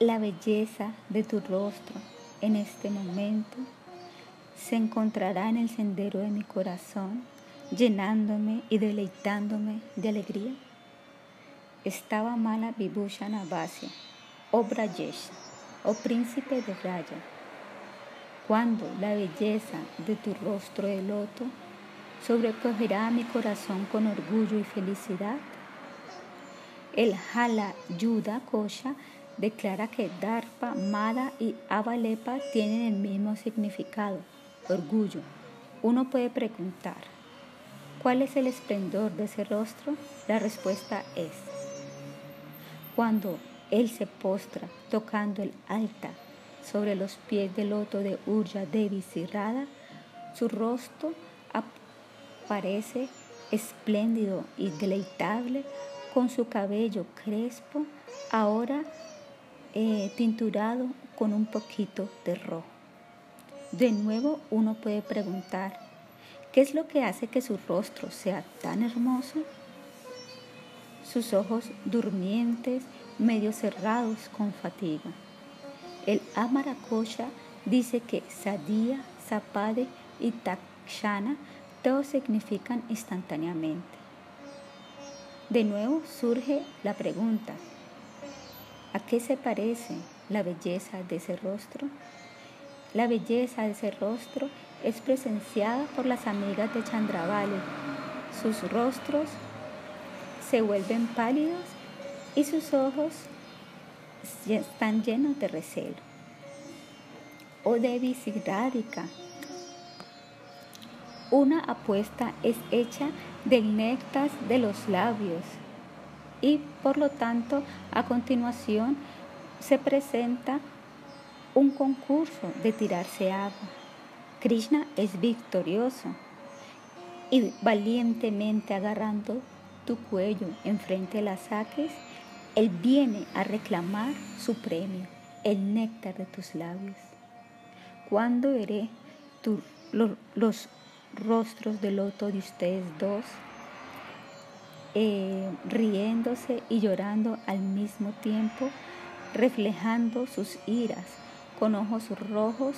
la belleza de tu rostro en este momento se encontrará en el sendero de mi corazón, llenándome y deleitándome de alegría estaba mala Vibhushana Vasya, o Brajesh, o príncipe de Raya. Cuando la belleza de tu rostro de loto sobrecogerá mi corazón con orgullo y felicidad. El Hala Yuda Kosha declara que Darpa, Mada y Avalepa tienen el mismo significado, orgullo. Uno puede preguntar, ¿cuál es el esplendor de ese rostro? La respuesta es, cuando él se postra tocando el alta sobre los pies del loto de Urja Devi Sirrada, su rostro aparece espléndido y deleitable con su cabello crespo, ahora eh, tinturado con un poquito de rojo. De nuevo uno puede preguntar, ¿qué es lo que hace que su rostro sea tan hermoso? sus ojos durmientes, medio cerrados con fatiga. El Amarakosha dice que Sadhya, Sapade y Takshana todos significan instantáneamente. De nuevo surge la pregunta, ¿a qué se parece la belleza de ese rostro? La belleza de ese rostro es presenciada por las amigas de Chandravali. Sus rostros se vuelven pálidos y sus ojos están llenos de recelo. Oh Devi Siddharika, una apuesta es hecha del néctar de los labios. Y por lo tanto, a continuación se presenta un concurso de tirarse agua. Krishna es victorioso y valientemente agarrando tu cuello enfrente de las saques, él viene a reclamar su premio, el néctar de tus labios. ¿Cuándo veré los rostros de loto de ustedes dos eh, riéndose y llorando al mismo tiempo, reflejando sus iras con ojos rojos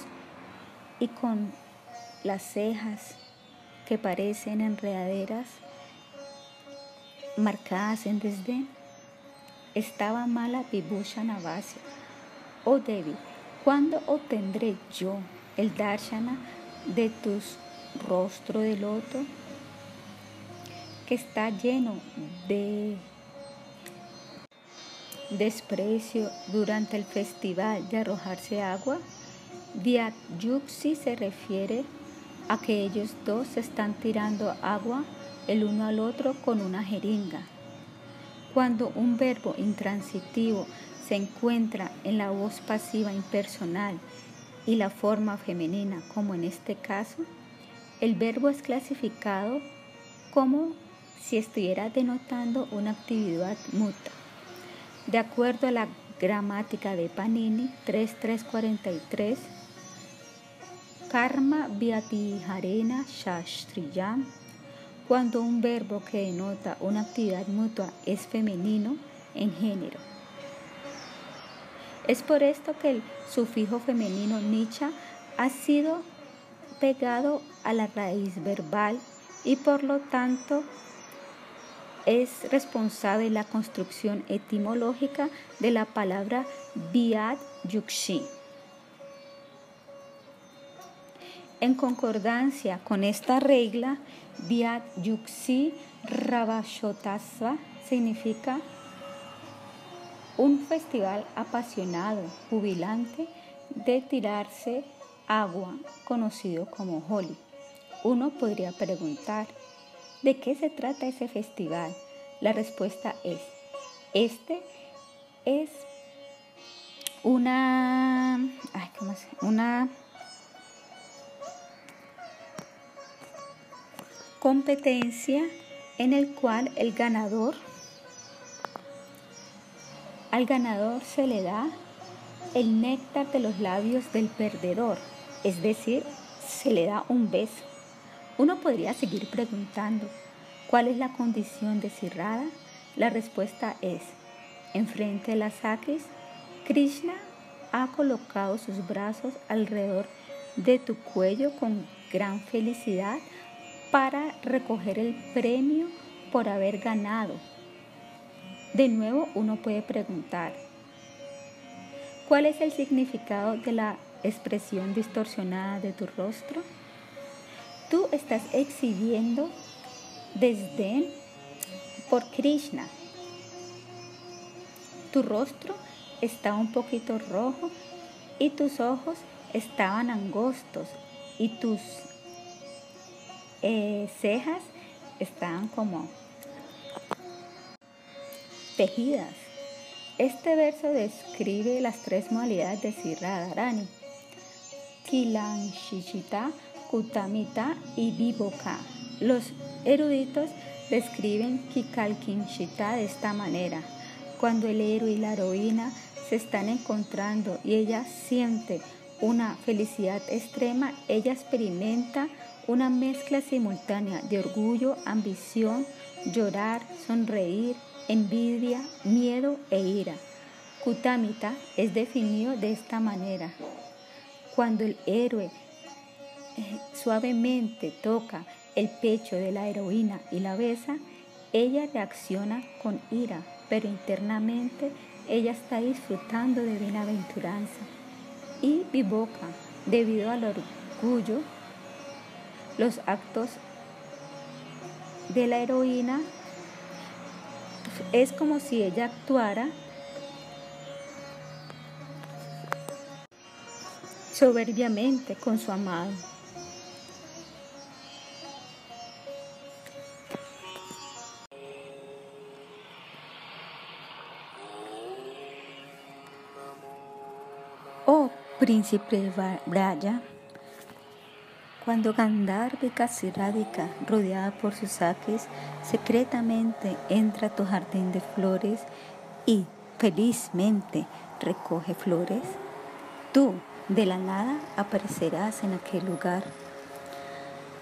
y con las cejas que parecen enredaderas marcadas en desdén. Estaba mala Vibhusha Navasia. Oh Devi, ¿cuándo obtendré yo el darshana de tus rostro de loto que está lleno de desprecio durante el festival de arrojarse agua? Vyayuksi se refiere a que ellos dos están tirando agua el uno al otro con una jeringa. Cuando un verbo intransitivo se encuentra en la voz pasiva impersonal y la forma femenina, como en este caso, el verbo es clasificado como si estuviera denotando una actividad muta. De acuerdo a la gramática de Panini 3343, Karma Vyatiharena Shastriyam, cuando un verbo que denota una actividad mutua es femenino en género. Es por esto que el sufijo femenino nicha ha sido pegado a la raíz verbal y por lo tanto es responsable de la construcción etimológica de la palabra Biad Yukshi. En concordancia con esta regla, Vyat Yuksi Ravashotasva significa un festival apasionado, jubilante de tirarse agua, conocido como Holi. Uno podría preguntar, ¿de qué se trata ese festival? La respuesta es, este es una, ay, ¿cómo se? una competencia en el cual el ganador, al ganador se le da el néctar de los labios del perdedor, es decir, se le da un beso. Uno podría seguir preguntando, ¿cuál es la condición de Sirrada? La respuesta es, enfrente de las sakis, Krishna ha colocado sus brazos alrededor de tu cuello con gran felicidad para recoger el premio por haber ganado. De nuevo uno puede preguntar, ¿cuál es el significado de la expresión distorsionada de tu rostro? Tú estás exhibiendo desdén por Krishna. Tu rostro está un poquito rojo y tus ojos estaban angostos y tus eh, cejas están como tejidas. Este verso describe las tres modalidades de Sirra Dharani, Kilanshishita, Kutamita y Vivoka. Los eruditos describen Kikalkinshita de esta manera. Cuando el héroe y la heroína se están encontrando y ella siente una felicidad extrema, ella experimenta una mezcla simultánea de orgullo, ambición, llorar, sonreír, envidia, miedo e ira. Kutamita es definido de esta manera. Cuando el héroe eh, suavemente toca el pecho de la heroína y la besa, ella reacciona con ira, pero internamente ella está disfrutando de bienaventuranza. Y vivoca, debido al orgullo, los actos de la heroína es como si ella actuara soberbiamente con su amado. Oh príncipe Braya, cuando Gandharvika Siradhika, rodeada por sus saques, secretamente entra a tu jardín de flores y felizmente recoge flores, tú, de la nada aparecerás en aquel lugar,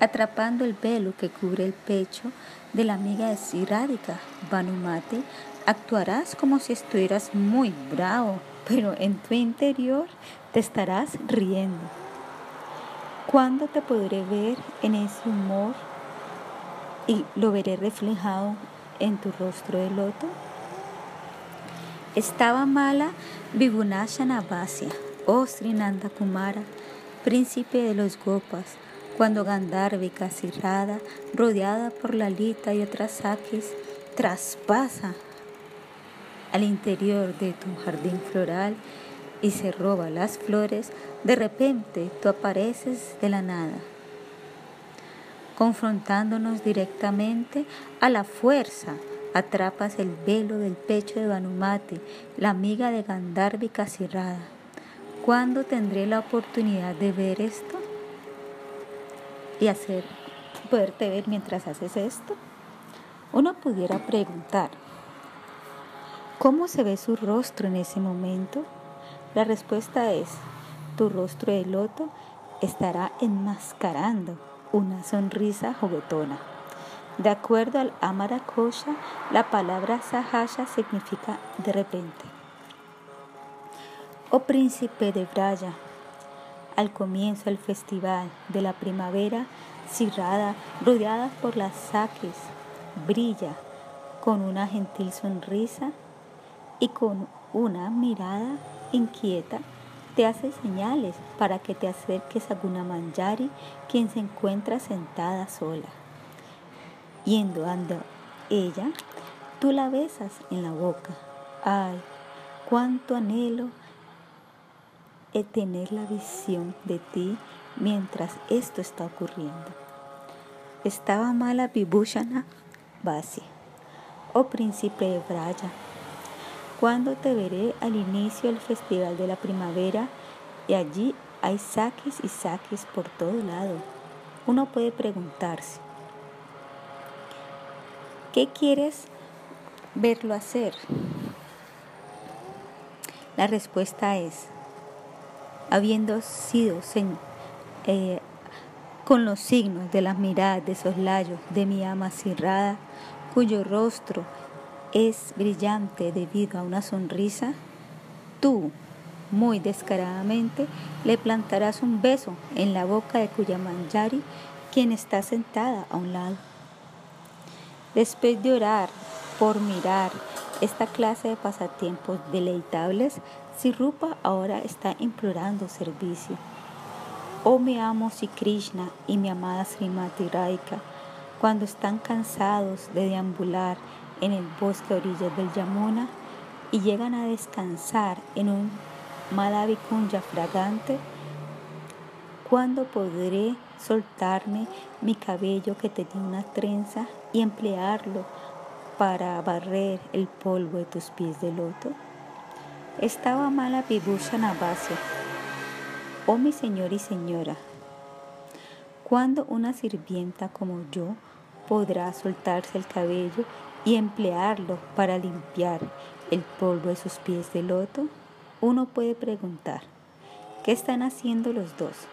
atrapando el velo que cubre el pecho de la amiga de Sirádica, Vanumati, actuarás como si estuvieras muy bravo, pero en tu interior te estarás riendo. ¿Cuándo te podré ver en ese humor y lo veré reflejado en tu rostro de loto? Estaba mala Vibhunasha Navasia, oh Srinanda Kumara, príncipe de los Gopas, cuando Gandharvika Sirrada, rodeada por la Lita y otras saques, traspasa al interior de tu jardín floral y se roba las flores, de repente tú apareces de la nada, confrontándonos directamente a la fuerza atrapas el velo del pecho de Vanumati, la amiga de Gandharvi Casirrada. ¿Cuándo tendré la oportunidad de ver esto? Y hacer, poderte ver mientras haces esto. Uno pudiera preguntar, ¿cómo se ve su rostro en ese momento? La respuesta es, tu rostro de loto estará enmascarando una sonrisa juguetona. De acuerdo al Amara Kosha, la palabra Sahasha significa de repente. Oh príncipe de Braya, al comienzo del festival de la primavera, cirrada, rodeada por las saques, brilla con una gentil sonrisa y con una mirada inquieta te hace señales para que te acerques a Gunamanjari, quien se encuentra sentada sola. Yendo anda ella, tú la besas en la boca. Ay, cuánto anhelo tener la visión de ti mientras esto está ocurriendo. Estaba mala Vibhushana Vasi, oh príncipe de Braya. Cuando te veré al inicio del festival de la primavera y allí hay saques y saques por todo lado. Uno puede preguntarse, ¿Qué quieres verlo hacer? La respuesta es, habiendo sido eh, con los signos de las miradas de soslayo de mi ama cerrada, cuyo rostro es brillante debido a una sonrisa, tú, muy descaradamente, le plantarás un beso en la boca de cuya manjari, quien está sentada a un lado. Después de orar por mirar esta clase de pasatiempos deleitables, Sirupa ahora está implorando servicio. Oh mi amo Sri Krishna y mi amada Srimati Radhika, cuando están cansados de deambular en el bosque a orillas del Yamuna y llegan a descansar en un Madhavikunja fragante, ¿cuándo podré soltarme mi cabello que tenía una trenza y emplearlo para barrer el polvo de tus pies de loto? Estaba mala Vibhusha Navasia. Oh mi señor y señora, ¿cuándo una sirvienta como yo podrá soltarse el cabello y emplearlo para limpiar el polvo de sus pies de loto? Uno puede preguntar, ¿qué están haciendo los dos?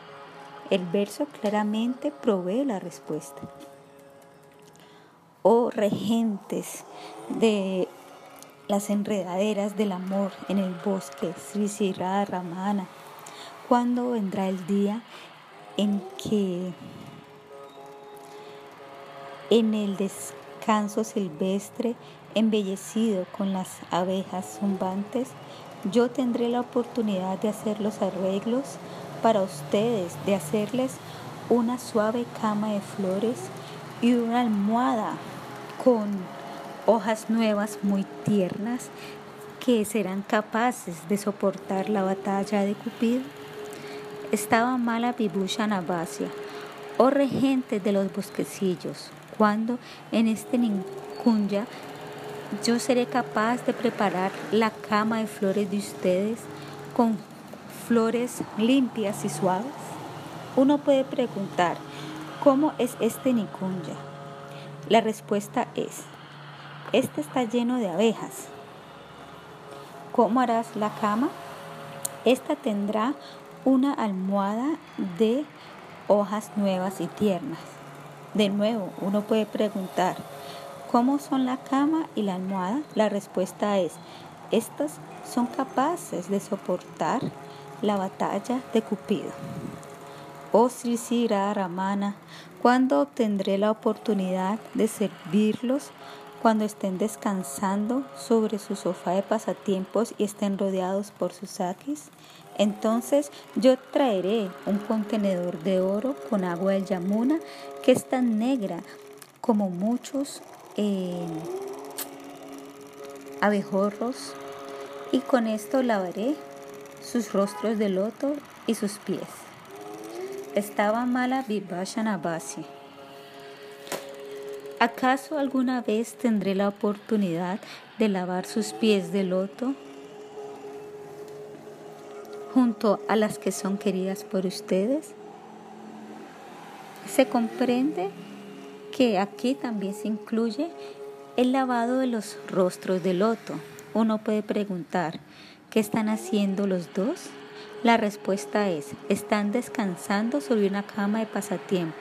El verso claramente provee la respuesta. Oh regentes de las enredaderas del amor en el bosque, Sri Ramana, ¿cuándo vendrá el día en que en el descanso silvestre, embellecido con las abejas zumbantes, yo tendré la oportunidad de hacer los arreglos para ustedes de hacerles una suave cama de flores y una almohada con hojas nuevas muy tiernas que serán capaces de soportar la batalla de Cupido. Estaba mala Vibhusha Navasia, oh regente de los bosquecillos, cuando en este Ninkunya yo seré capaz de preparar la cama de flores de ustedes con flores limpias y suaves? Uno puede preguntar, ¿cómo es este Nikunja? La respuesta es, este está lleno de abejas. ¿Cómo harás la cama? Esta tendrá una almohada de hojas nuevas y tiernas. De nuevo, uno puede preguntar, ¿cómo son la cama y la almohada? La respuesta es, estas son capaces de soportar la batalla de Cupido. Oh Sri Ramana, ¿cuándo obtendré la oportunidad de servirlos cuando estén descansando sobre su sofá de pasatiempos y estén rodeados por sus saquis? Entonces yo traeré un contenedor de oro con agua del Yamuna que es tan negra como muchos eh, abejorros y con esto lavaré sus rostros de loto y sus pies. Estaba mala Vibhashana Basi. ¿Acaso alguna vez tendré la oportunidad de lavar sus pies de loto junto a las que son queridas por ustedes? Se comprende que aquí también se incluye el lavado de los rostros de loto. Uno puede preguntar, ¿qué están haciendo los dos? La respuesta es, están descansando sobre una cama de pasatiempo.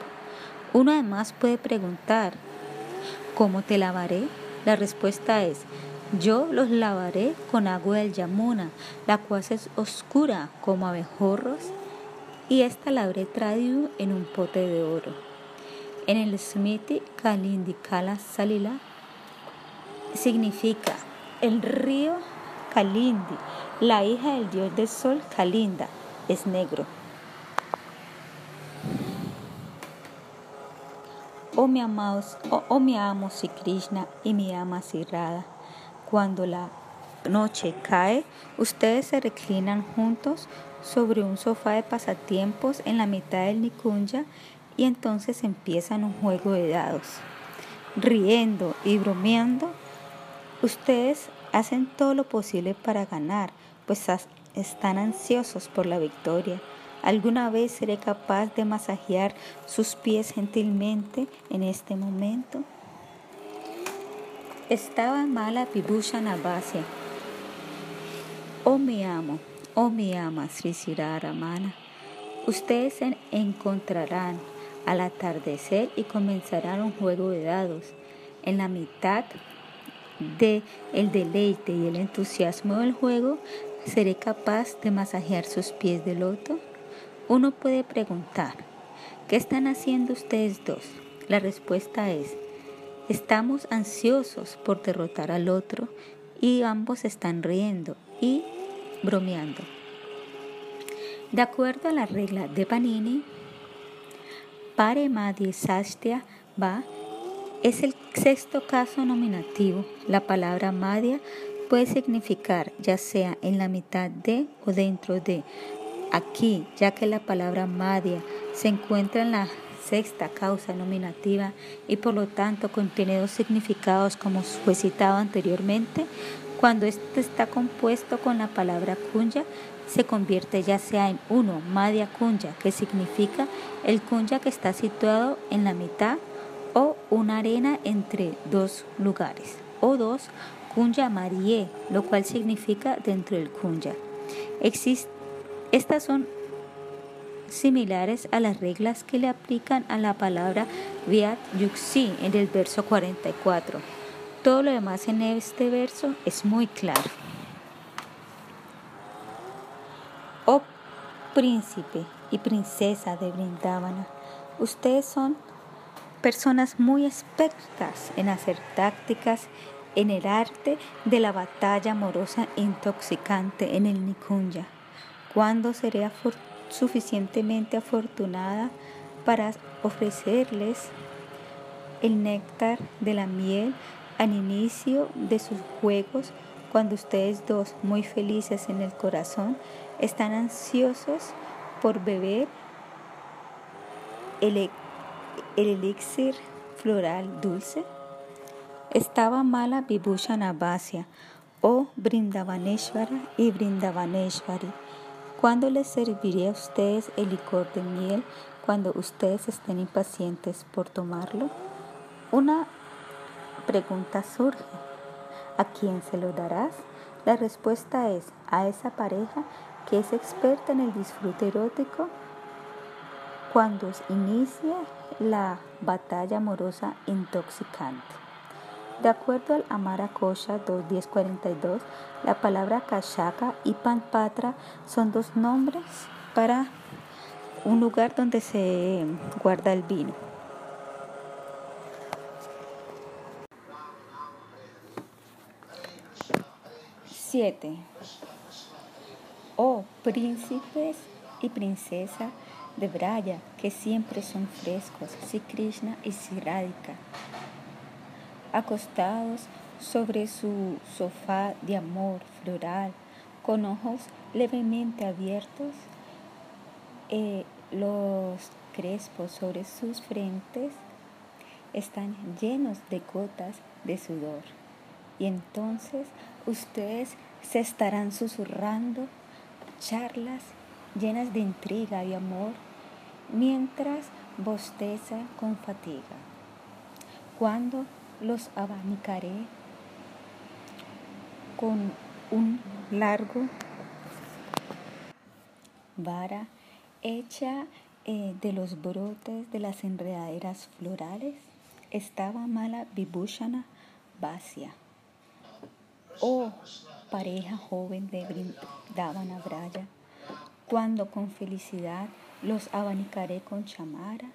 Uno además puede preguntar, ¿cómo te lavaré? La respuesta es, yo los lavaré con agua del Yamuna, la cual es oscura como abejorros, y esta la habré traído en un pote de oro. En el Smiti Kalindikala Salila significa el río Kalindi, la hija del dios del sol Kalinda, es negro. Oh mi amados, oh, oh mi amo Sri Krishna y mi ama Radha. Cuando la noche cae, ustedes se reclinan juntos sobre un sofá de pasatiempos en la mitad del Nikunja y entonces empiezan un juego de dados. Riendo y bromeando, ustedes hacen todo lo posible para ganar, pues están ansiosos por la victoria. ¿Alguna vez seré capaz de masajear sus pies gentilmente en este momento? Estaba mala Vibhushan Abhasya. Oh mi amo, oh mi ama Sri Ramana, ustedes se encontrarán al atardecer y comenzarán un juego de dados. En la mitad de el deleite y el entusiasmo del juego, ¿seré capaz de masajear sus pies de loto? Uno puede preguntar, ¿qué están haciendo ustedes dos? La respuesta es, Estamos ansiosos por derrotar al otro y ambos están riendo y bromeando. De acuerdo a la regla de Panini, Pare Madhya Sastya Va es el sexto caso nominativo. La palabra Madhya puede significar ya sea en la mitad de o dentro de. Aquí, ya que la palabra Madhya se encuentra en la sexta causa nominativa y por lo tanto contiene dos significados como fue citado anteriormente. Cuando este está compuesto con la palabra kunya, se convierte ya sea en uno, madhya kunya, que significa el kunya que está situado en la mitad, o una arena entre dos lugares, o dos, kunya marie, lo cual significa dentro del kunya. estas son similares a las reglas que le aplican a la palabra Viat Yuxi en el verso 44. Todo lo demás en este verso es muy claro. Oh príncipe y princesa de Brindavana, ustedes son personas muy expertas en hacer tácticas en el arte de la batalla amorosa intoxicante en el Nikunja. ¿Cuándo seré suficientemente afortunada para ofrecerles el néctar de la miel al inicio de sus juegos cuando ustedes dos, muy felices en el corazón, están ansiosos por beber el, e, el elixir floral dulce? Estaba mala Vibhushan Abhasya o Brindavaneshvara y Brindavaneshvari ¿Cuándo les serviré a ustedes el licor de miel cuando ustedes estén impacientes por tomarlo? Una pregunta surge. ¿A quién se lo darás? La respuesta es a esa pareja que es experta en el disfrute erótico cuando inicie la batalla amorosa intoxicante. De acuerdo al Amara Kosha 2.1042, la palabra Kashaka y Panpatra son dos nombres para un lugar donde se guarda el vino. Siete. Oh príncipes y princesa de Braya, que siempre son frescos, si Krishna y si Radhika, acostados sobre su sofá de amor floral, con ojos levemente abiertos, eh, los crespos sobre sus frentes están llenos de gotas de sudor. Y entonces ustedes se estarán susurrando charlas llenas de intriga y amor, mientras bosteza con fatiga. Cuando los abanicaré con un largo vara hecha eh, de los brotes de las enredaderas florales, estaba mala Vibhushana Vasya. Oh, pareja joven de Brindavana Braya cuando con felicidad los abanicaré con chamara.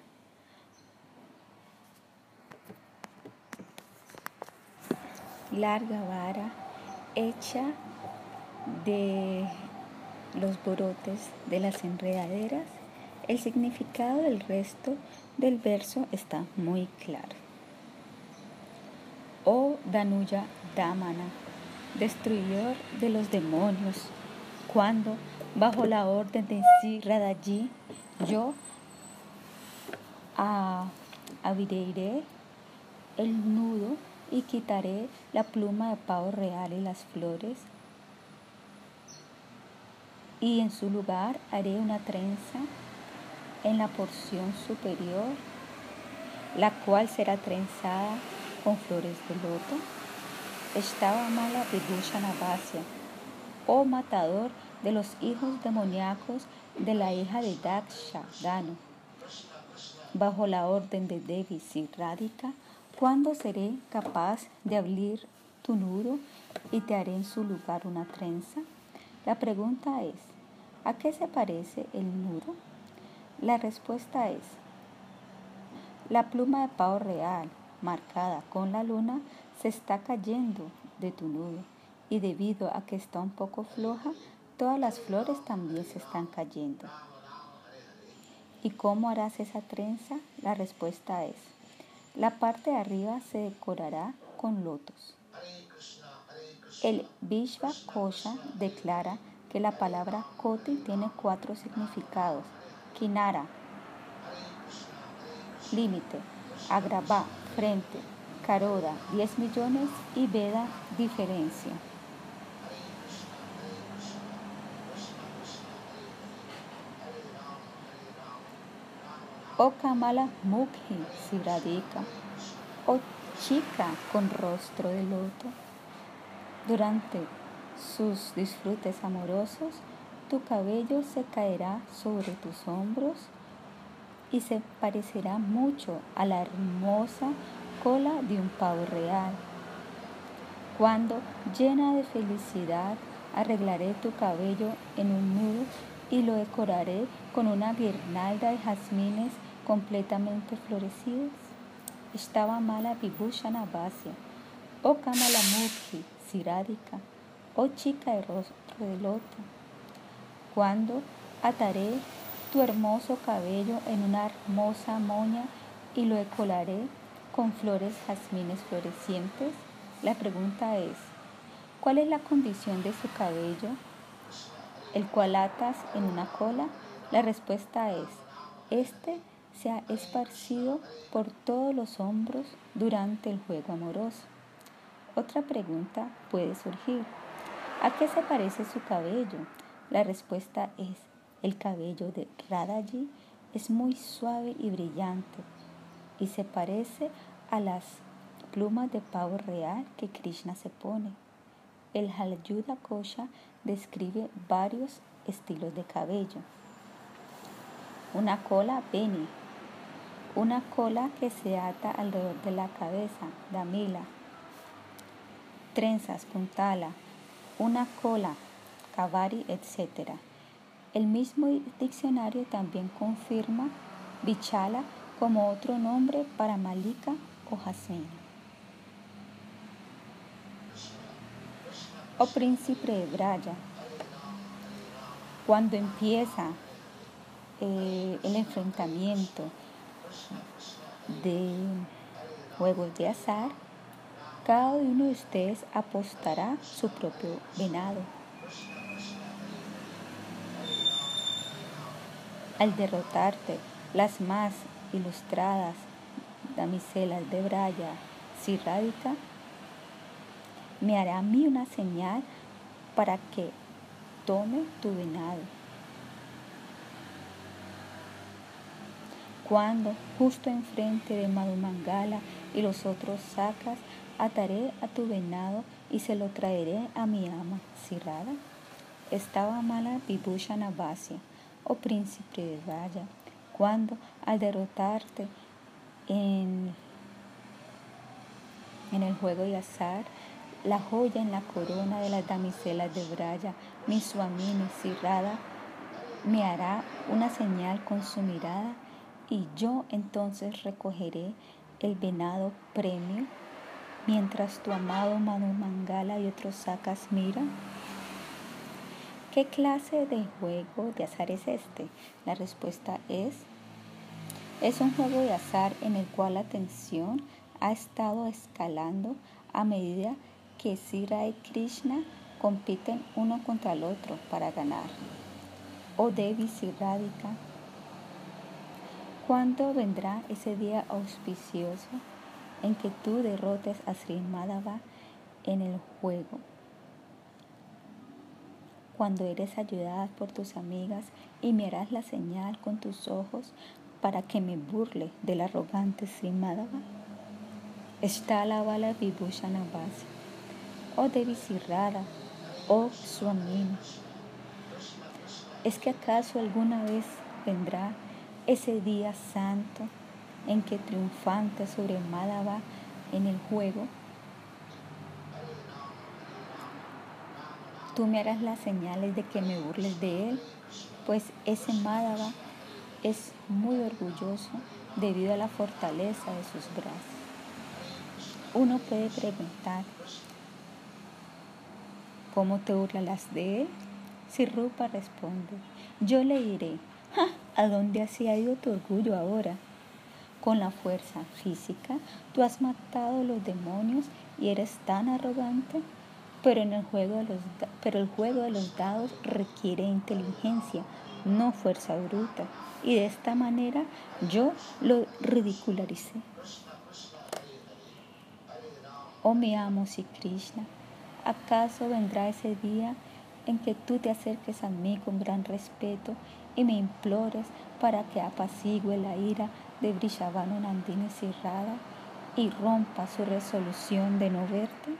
Larga vara hecha de los borotes de las enredaderas. El significado del resto del verso está muy claro. Oh Danuya Damana, destruidor de los demonios, cuando bajo la orden de Sri Radhaji, yo abriré el nudo y quitaré la pluma de pavo real y las flores y en su lugar haré una trenza en la porción superior, la cual será trenzada con flores de loto. Estaba mala Vibhushana Navasia, oh matador de los hijos demoníacos de la hija de Daksha, Dano. Bajo la orden de Devi Radhika, ¿cuándo seré capaz de abrir tu nudo y te haré en su lugar una trenza? La pregunta es, ¿a qué se parece el nudo? La respuesta es, la pluma de pavo real, marcada con la luna, se está cayendo de tu nudo y debido a que está un poco floja, Todas las flores también se están cayendo. ¿Y cómo harás esa trenza? La respuesta es, la parte de arriba se decorará con lotos. El Vishva Kosha declara que la palabra Koti tiene cuatro significados. Kinara, límite, Agrava, frente, Karoda, 10 millones y Veda, diferencia. Oh Kamala Mukhi Siradika, oh chica con rostro de loto. Durante sus disfrutes amorosos, tu cabello se caerá sobre tus hombros y se parecerá mucho a la hermosa cola de un pavo real. Cuando, llena de felicidad, arreglaré tu cabello en un nudo y lo decoraré con una guirnalda de jazmines completamente florecidos. Estaba mala Vibhushana Vasya, oh Kamalamukhi, Siradika, oh chica de rostro de loto. Cuando ataré tu hermoso cabello en una hermosa moña y lo decolaré con flores jazmines florecientes, la pregunta es, ¿cuál es la condición de su cabello, el cual atas en una cola? La respuesta es, este se ha esparcido por todos los hombros durante el juego amoroso. Otra pregunta puede surgir. ¿A qué se parece su cabello? La respuesta es, el cabello de Radhaji es muy suave y brillante y se parece a las plumas de pavo real que Krishna se pone. El Halayuda Kosha describe varios estilos de cabello. Una cola Beni, una cola que se ata alrededor de la cabeza, Damila. Trenzas, puntala, una cola, Kavari, etc. El mismo diccionario también confirma Bichala como otro nombre para Malika o Hasena. O príncipe de Braya. Cuando empieza eh, el enfrentamiento de juegos de azar, cada uno de ustedes apostará su propio venado. Al derrotarte, las más ilustradas damiselas de Braya Sirrádica me hará a mí una señal para que tome tu venado. Cuando, justo enfrente de Madhumangala y los otros sacas, ataré a tu venado y se lo traeré a mi ama, Sirrada. Estaba mala Vibhusha Navasya oh príncipe de Raya, cuando al derrotarte en, en el juego de azar, la joya en la corona de las damiselas de Braya, mi suamini Sirrada, me hará una señal con su mirada y yo entonces recogeré el venado premio mientras tu amado Manu Mangala y otros sacas miran. ¿Qué clase de juego de azar es este? La respuesta es, es un juego de azar en el cual la tensión ha estado escalando a medida que Sira y Krishna compiten uno contra el otro para ganar. Oh Devi Radhika, ¿cuándo vendrá ese día auspicioso en que tú derrotes a Sri Madhava en el juego? cuando eres ayudada por tus amigas y me harás la señal con tus ojos para que me burle del arrogante Simadava. Está la bala Vibhushanavasi, oh Devi Sirrada, oh Swamini. ¿Es que acaso alguna vez vendrá ese día santo en que triunfante sobre Madhava en el juego tú me harás las señales de que me burles de él, pues ese Madhava es muy orgulloso debido a la fortaleza de sus brazos. Uno puede preguntar, ¿cómo te burlarás de él? Si Rupa responde, yo le diré, ¿a dónde has ido tu orgullo ahora? Con la fuerza física, tú has matado los demonios y eres tan arrogante pero, el juego de los, dados requiere inteligencia, no fuerza bruta. Y de esta manera yo lo ridicularicé. Oh mi amo Sri Krishna, ¿acaso vendrá ese día en que tú te acerques a mí con gran respeto y me implores para que apacigüe la ira de Brishavano Nandini Sirrada y rompa su resolución de no verte?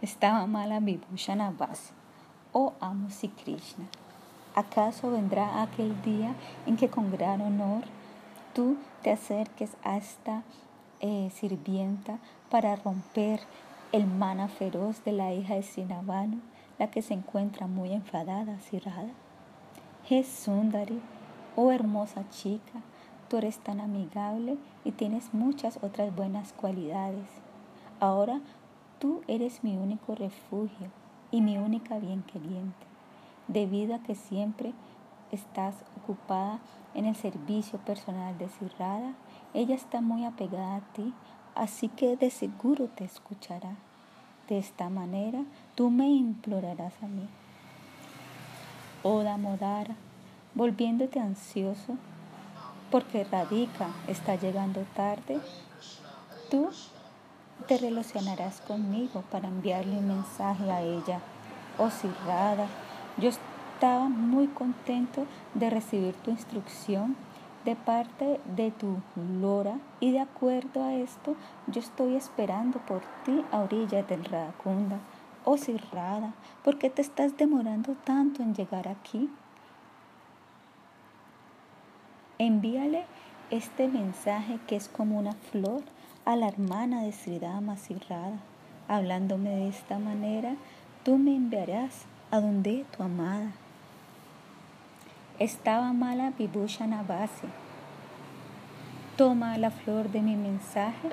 Estaba mala Vibhushana Vasi, oh amo Krishna. ¿Acaso vendrá aquel día en que con gran honor tú te acerques a esta eh, sirvienta para romper el mana feroz de la hija de Sinavano, la que se encuentra muy enfadada, Sirada? Jesundari, oh hermosa chica, tú eres tan amigable y tienes muchas otras buenas cualidades. Ahora Tú eres mi único refugio y mi única bien queriente, debido a que siempre estás ocupada en el servicio personal de Sirrada, ella está muy apegada a ti, así que de seguro te escuchará. De esta manera tú me implorarás a mí. Oh Damodara, volviéndote ansioso porque Radhika está llegando tarde, tú te relacionarás conmigo para enviarle un mensaje a ella. oh Sirrada, yo estaba muy contento de recibir tu instrucción de parte de tu Lora y de acuerdo a esto yo estoy esperando por ti a orillas del Radacunda. Oh Sirrada, ¿por qué te estás demorando tanto en llegar aquí? Envíale este mensaje que es como una flor a la hermana de Sridama Sirrada. Hablándome de esta manera, tú me enviarás a donde tu amada. Estaba mala Vibhushana Base. Toma la flor de mi mensaje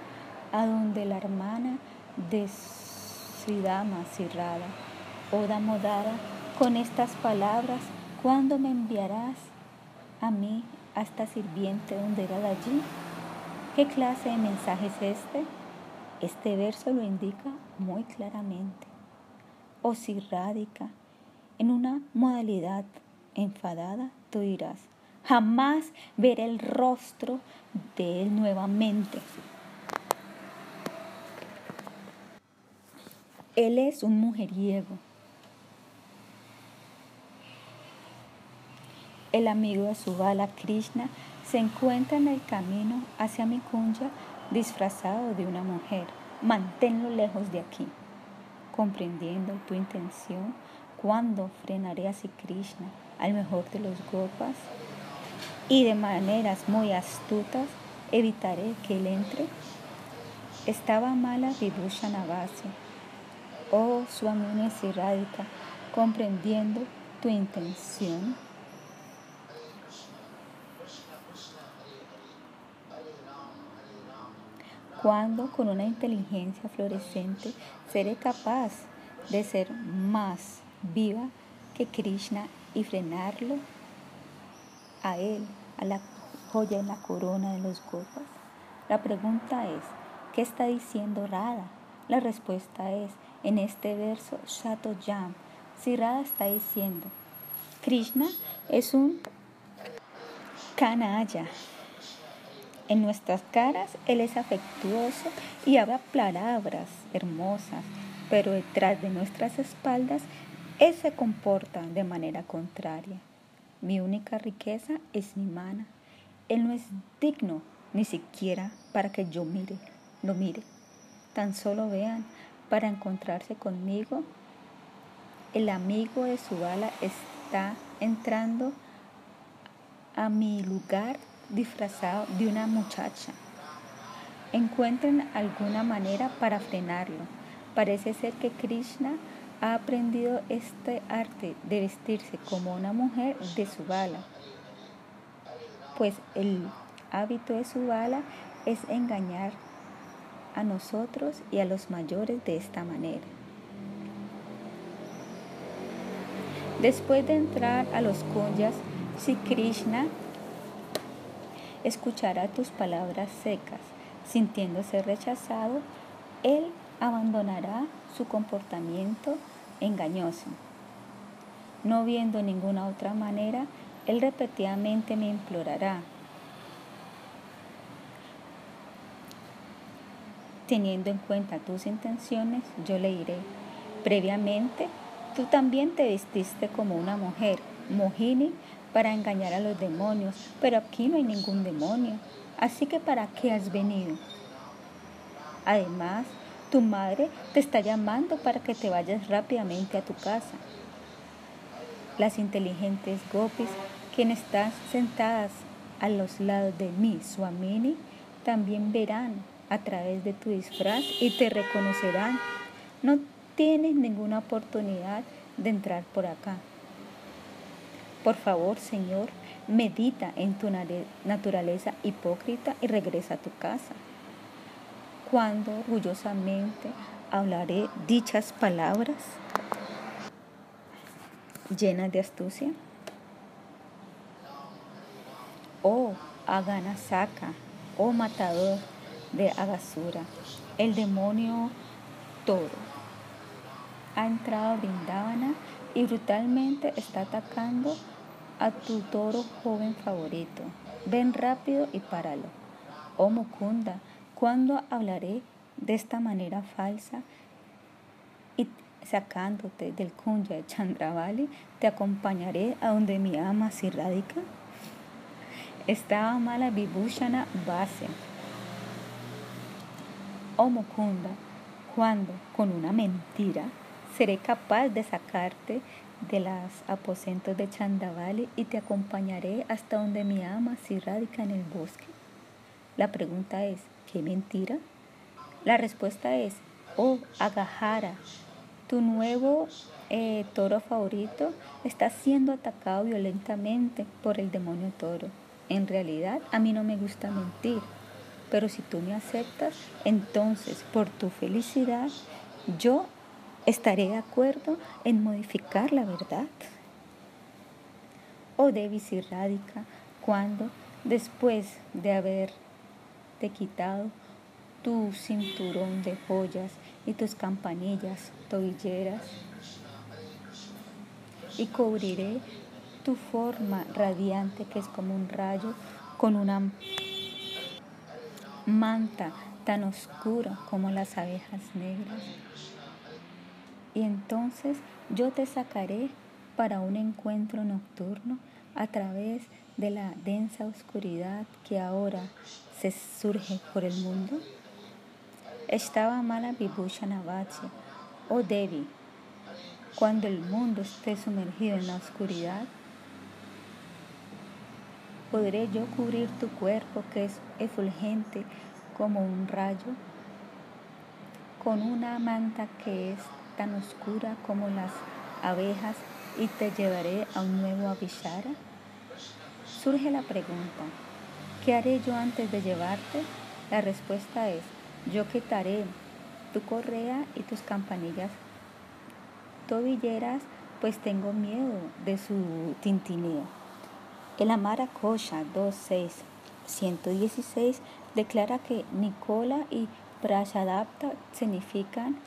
a donde la hermana de Sridama Sirrada. Oda Modara, con estas palabras, ¿cuándo me enviarás a mí, a esta sirviente donde de allí? ¿Qué clase de mensaje es este? Este verso lo indica muy claramente. O si radica en una modalidad enfadada, tú dirás, jamás veré el rostro de él nuevamente. Él es un mujeriego. El amigo de su bala Krishna se encuentra en el camino hacia mi kunya disfrazado de una mujer. Manténlo lejos de aquí. Comprendiendo tu intención, ¿cuándo frenaré a Krishna al mejor de los gopas y de maneras muy astutas evitaré que él entre. Estaba mala Vibhushana Oh Swami Siradika, comprendiendo tu intención. Cuando con una inteligencia florescente seré capaz de ser más viva que Krishna y frenarlo a él, a la joya en la corona de los gopas? La pregunta es, ¿qué está diciendo Radha? La respuesta es, en este verso, Shato Jam, si Radha está diciendo, Krishna es un canalla. En nuestras caras Él es afectuoso y habla palabras hermosas, pero detrás de nuestras espaldas él se comporta de manera contraria. Mi única riqueza es mi mana. Él no es digno ni siquiera para que yo mire, lo mire. Tan solo vean, para encontrarse conmigo, el amigo de su bala está entrando a mi lugar disfrazado de una muchacha. Encuentren alguna manera para frenarlo. Parece ser que Krishna ha aprendido este arte de vestirse como una mujer de su bala, pues el hábito de su bala es engañar a nosotros y a los mayores de esta manera. Después de entrar a los kunyas, si Krishna escuchará tus palabras secas, sintiéndose rechazado, él abandonará su comportamiento engañoso. No viendo ninguna otra manera, él repetidamente me implorará. Teniendo en cuenta tus intenciones, yo le diré, previamente, tú también te vestiste como una mujer, Mohini, para engañar a los demonios, pero aquí no hay ningún demonio, así que ¿para qué has venido? Además, tu madre te está llamando para que te vayas rápidamente a tu casa. Las inteligentes gopis, quienes están sentadas a los lados de mi Swamini, también verán a través de tu disfraz y te reconocerán. No tienes ninguna oportunidad de entrar por acá. Por favor, Señor, medita en tu naturaleza hipócrita y regresa a tu casa cuando orgullosamente hablaré dichas palabras llenas de astucia? Oh Aganasaka, oh matador de Agasura, el demonio toro, ha entrado a Brindavana y brutalmente está atacando a tu toro joven favorito. Ven rápido y páralo. Oh Mukunda, ¿Cuándo hablaré de esta manera falsa y sacándote del kunya de Chandravali, te acompañaré a donde mi ama si radica. Estaba mala Vibhushana base. Oh Mukunda, cuando con una mentira seré capaz de sacarte de los aposentos de Chandavali y te acompañaré hasta donde mi ama si radica en el bosque. La pregunta es, ¿qué mentira? La respuesta es, oh Agahara, tu nuevo eh, toro favorito está siendo atacado violentamente por el demonio toro. En realidad, a mí no me gusta mentir, pero si tú me aceptas, entonces por tu felicidad, yo estaré de acuerdo en modificar la verdad. O Devis y Radica, cuando después de haberte quitado tu cinturón de joyas y tus campanillas tobilleras, y cubriré tu forma radiante que es como un rayo con una manta tan oscura como las abejas negras. Y entonces yo te sacaré para un encuentro nocturno a través de la densa oscuridad que ahora se surge por el mundo. Estaba mala Vibhushana oh Devi, cuando el mundo esté sumergido en la oscuridad, ¿Podré yo cubrir tu cuerpo que es efulgente como un rayo, con una manta que es tan oscura como las abejas y te llevaré a un nuevo Abhishara? Surge la pregunta, ¿qué haré yo antes de llevarte? La respuesta es, yo quitaré tu correa y tus campanillas tobilleras, pues tengo miedo de su tintineo. El Amara Kosha 2.6.116 declara que Nicola y Prashadapta significan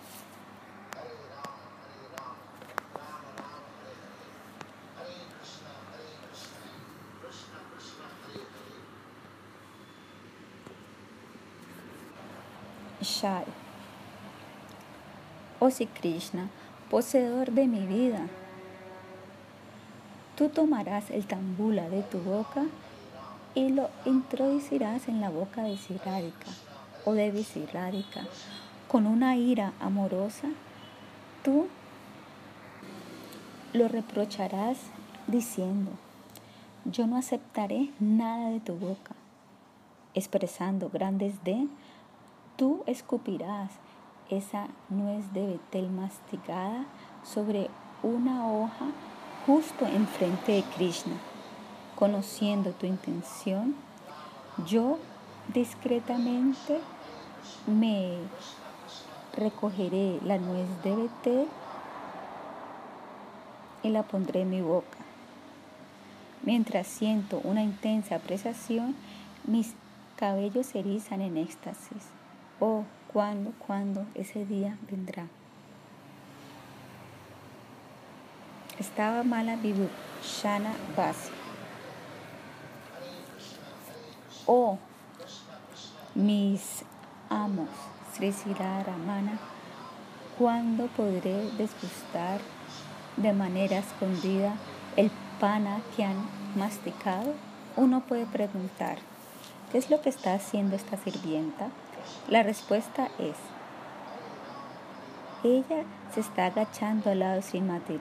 Shai. Oh si Krishna, poseedor de mi vida, Tú tomarás el tambula de tu boca y lo introducirás en la boca de Sirádika o de Visirádika con una ira amorosa. Tú lo reprocharás diciendo, yo no aceptaré nada de tu boca. Expresando grandes de, tú escupirás esa nuez de betel masticada sobre una hoja justo enfrente de Krishna. Conociendo tu intención, yo discretamente me recogeré la nuez de betel y la pondré en mi boca. Mientras siento una intensa apreciación, mis cabellos se erizan en éxtasis. Oh, ¿cuándo, cuándo ese día vendrá? Estaba mala Shana Basi. Oh, mis amos, Sri Ramana, ¿cuándo podré desgustar de manera escondida el pana que han masticado? Uno puede preguntar, ¿qué es lo que está haciendo esta sirvienta? La respuesta es, ella se está agachando al lado de Srimati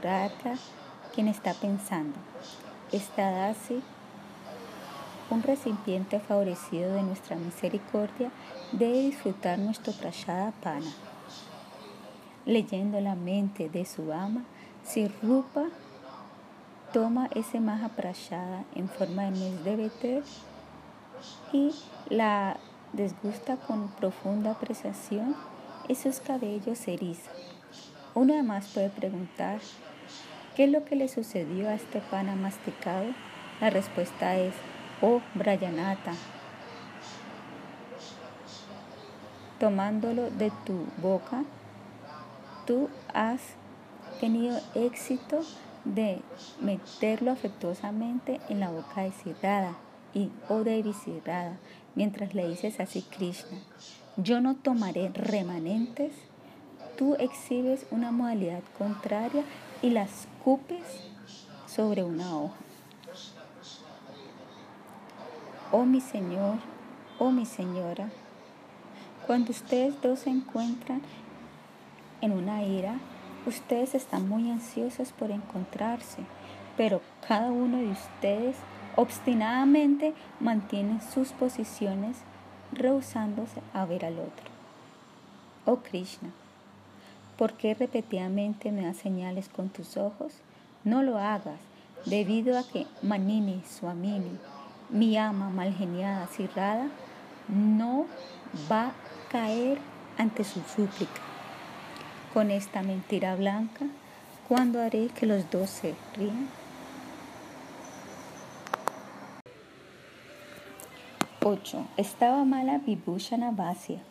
quien está pensando, está así un recipiente favorecido de nuestra misericordia debe disfrutar nuestro prashada pana. Leyendo la mente de su ama, si Rupa toma ese maha prashada en forma de mes de betel y la desgusta con profunda apreciación, esos cabellos erizan. Uno además puede preguntar, ¿qué es lo que le sucedió a este pana masticado? La respuesta es, oh Brayanata, tomándolo de tu boca, tú has tenido éxito de meterlo afectuosamente en la boca de Sirrada y oh Devi Sirrada, mientras le dices así Krishna. Yo no tomaré remanentes tú exhibes una modalidad contraria y la escupes sobre una hoja. Oh mi Señor, oh mi Señora, cuando ustedes dos se encuentran en una ira, ustedes están muy ansiosos por encontrarse, pero cada uno de ustedes obstinadamente mantiene sus posiciones rehusándose a ver al otro. Oh Krishna, ¿por qué repetidamente me das señales con tus ojos? No lo hagas, debido a que Manini, Swamini, mi ama malgeniada, cirrada, no va a caer ante su súplica. Con esta mentira blanca, ¿cuándo haré que los dos se rían? 8. Estaba mala Vibhushana Vasya,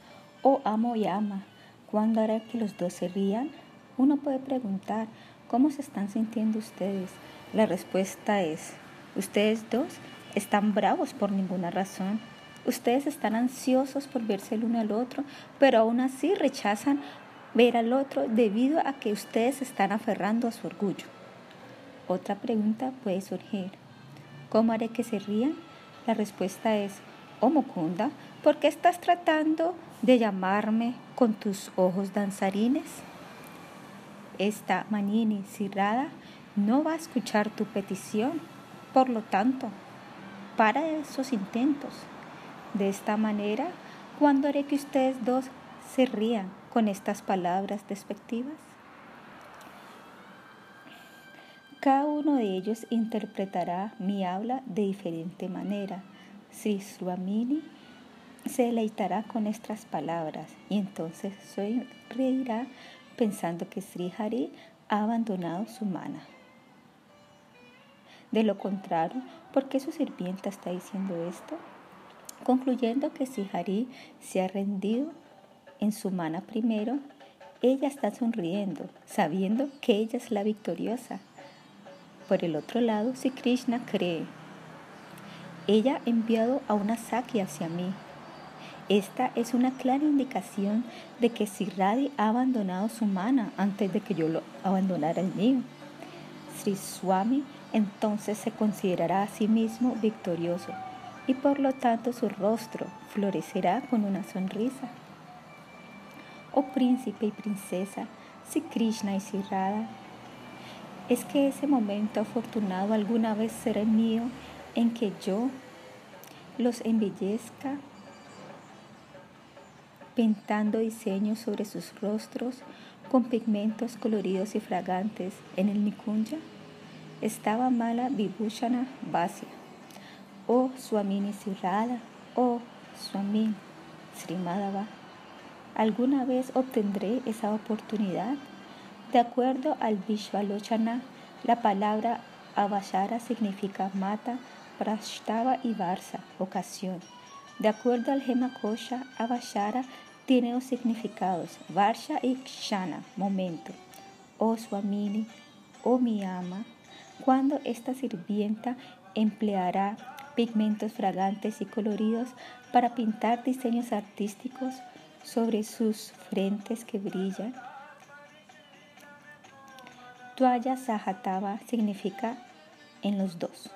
oh amo y ama, ¿cuándo hará que los dos se rían? Uno puede preguntar, ¿cómo se están sintiendo ustedes? La respuesta es, ustedes dos están bravos por ninguna razón. Ustedes están ansiosos por verse el uno al otro, pero aún así rechazan ver al otro debido a que ustedes están aferrando a su orgullo. Otra pregunta puede surgir. ¿Cómo haré que se rían? La respuesta es, oh Mukunda, ¿por qué estás tratando de llamarme con tus ojos danzarines? Esta Manini Cirrada no va a escuchar tu petición, por lo tanto, para esos intentos. De esta manera, ¿cuándo haré que ustedes dos se rían con estas palabras despectivas? Cada uno de ellos interpretará mi habla de diferente manera. Si Swamini se deleitará con estas palabras y entonces se reirá pensando que Sri Hari ha abandonado su mana. De lo contrario, ¿por qué su sirvienta está diciendo esto? Concluyendo que si Hari se ha rendido en su mana primero, ella está sonriendo, sabiendo que ella es la victoriosa. Por el otro lado, si Krishna cree, ella ha enviado a una Saki hacia mí. Esta es una clara indicación de que si Radhi ha abandonado su mana antes de que yo lo abandonara el mío. Sri Swami entonces se considerará a sí mismo victorioso y por lo tanto su rostro florecerá con una sonrisa. Oh príncipe y princesa, si Krishna y si Radha, es que ese momento afortunado alguna vez será mío en que yo los embellezca pintando diseños sobre sus rostros con pigmentos coloridos y fragantes en el Nikunja? estaba mala Vibhushana Vasya. Oh Swamini Sirada, oh Swami Srimadava, ¿alguna vez obtendré esa oportunidad? De acuerdo al Vishvalochana, la palabra Avashara significa mata, prashtava y varsa, ocasión. De acuerdo al Hemakosha, Avashara tiene dos significados, Varsha y Kshana, momento. Oh Swamini, oh mi ama, cuando esta sirvienta empleará pigmentos fragantes y coloridos para pintar diseños artísticos sobre sus frentes que brillan. Tuaya Sahatava significa en los dos.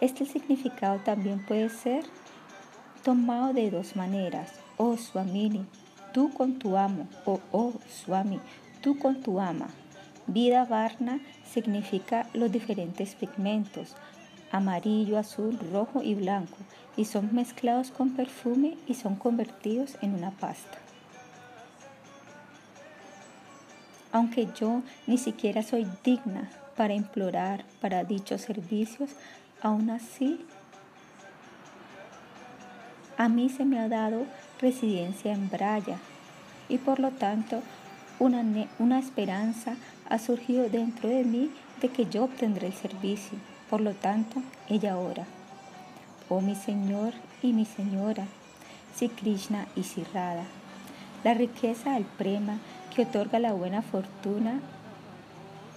Este significado también puede ser tomado de dos maneras. Oh Swamini, tú con tu amo. O oh Swami, tú con tu ama. Vida Varna significa los diferentes pigmentos, amarillo, azul, rojo y blanco, y son mezclados con perfume y son convertidos en una pasta. Aunque yo ni siquiera soy digna para implorar para dichos servicios, aún así a mí se me ha dado residencia en Braya y por lo tanto una, una esperanza ha surgido dentro de mí de que yo obtendré el servicio. Por lo tanto, ella ora. Oh mi Señor y mi Señora, si Krishna y si Radha, la riqueza al prema que otorga la buena fortuna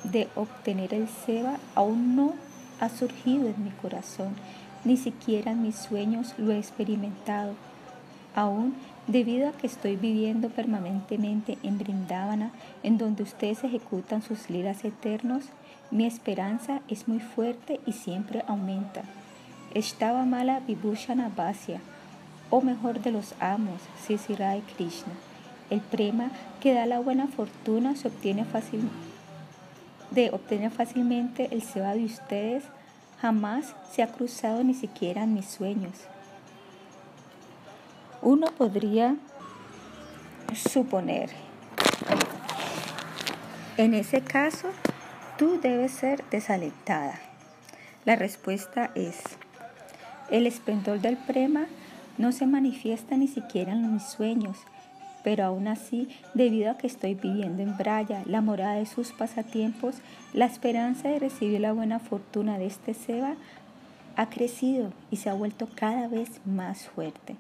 de obtener el seva aún no ha surgido en mi corazón, ni siquiera en mis sueños lo he experimentado. Aún debido a que estoy viviendo permanentemente en Brindavana, en donde ustedes ejecutan sus liras eternos, mi esperanza es muy fuerte y siempre aumenta. Estaba mala Vibhushana Bhasya, o mejor de los amos, Sisirai Krishna. El prema que da la buena fortuna se obtiene fácil, de obtener fácilmente el seva de ustedes jamás se ha cruzado ni siquiera en mis sueños. Uno podría suponer, en ese caso, tú debes ser desalentada. La respuesta es, el esplendor del prema no se manifiesta ni siquiera en mis sueños, pero aún así, debido a que estoy viviendo en Braya, la morada de sus pasatiempos, la esperanza de recibir la buena fortuna de este Seba ha crecido y se ha vuelto cada vez más fuerte.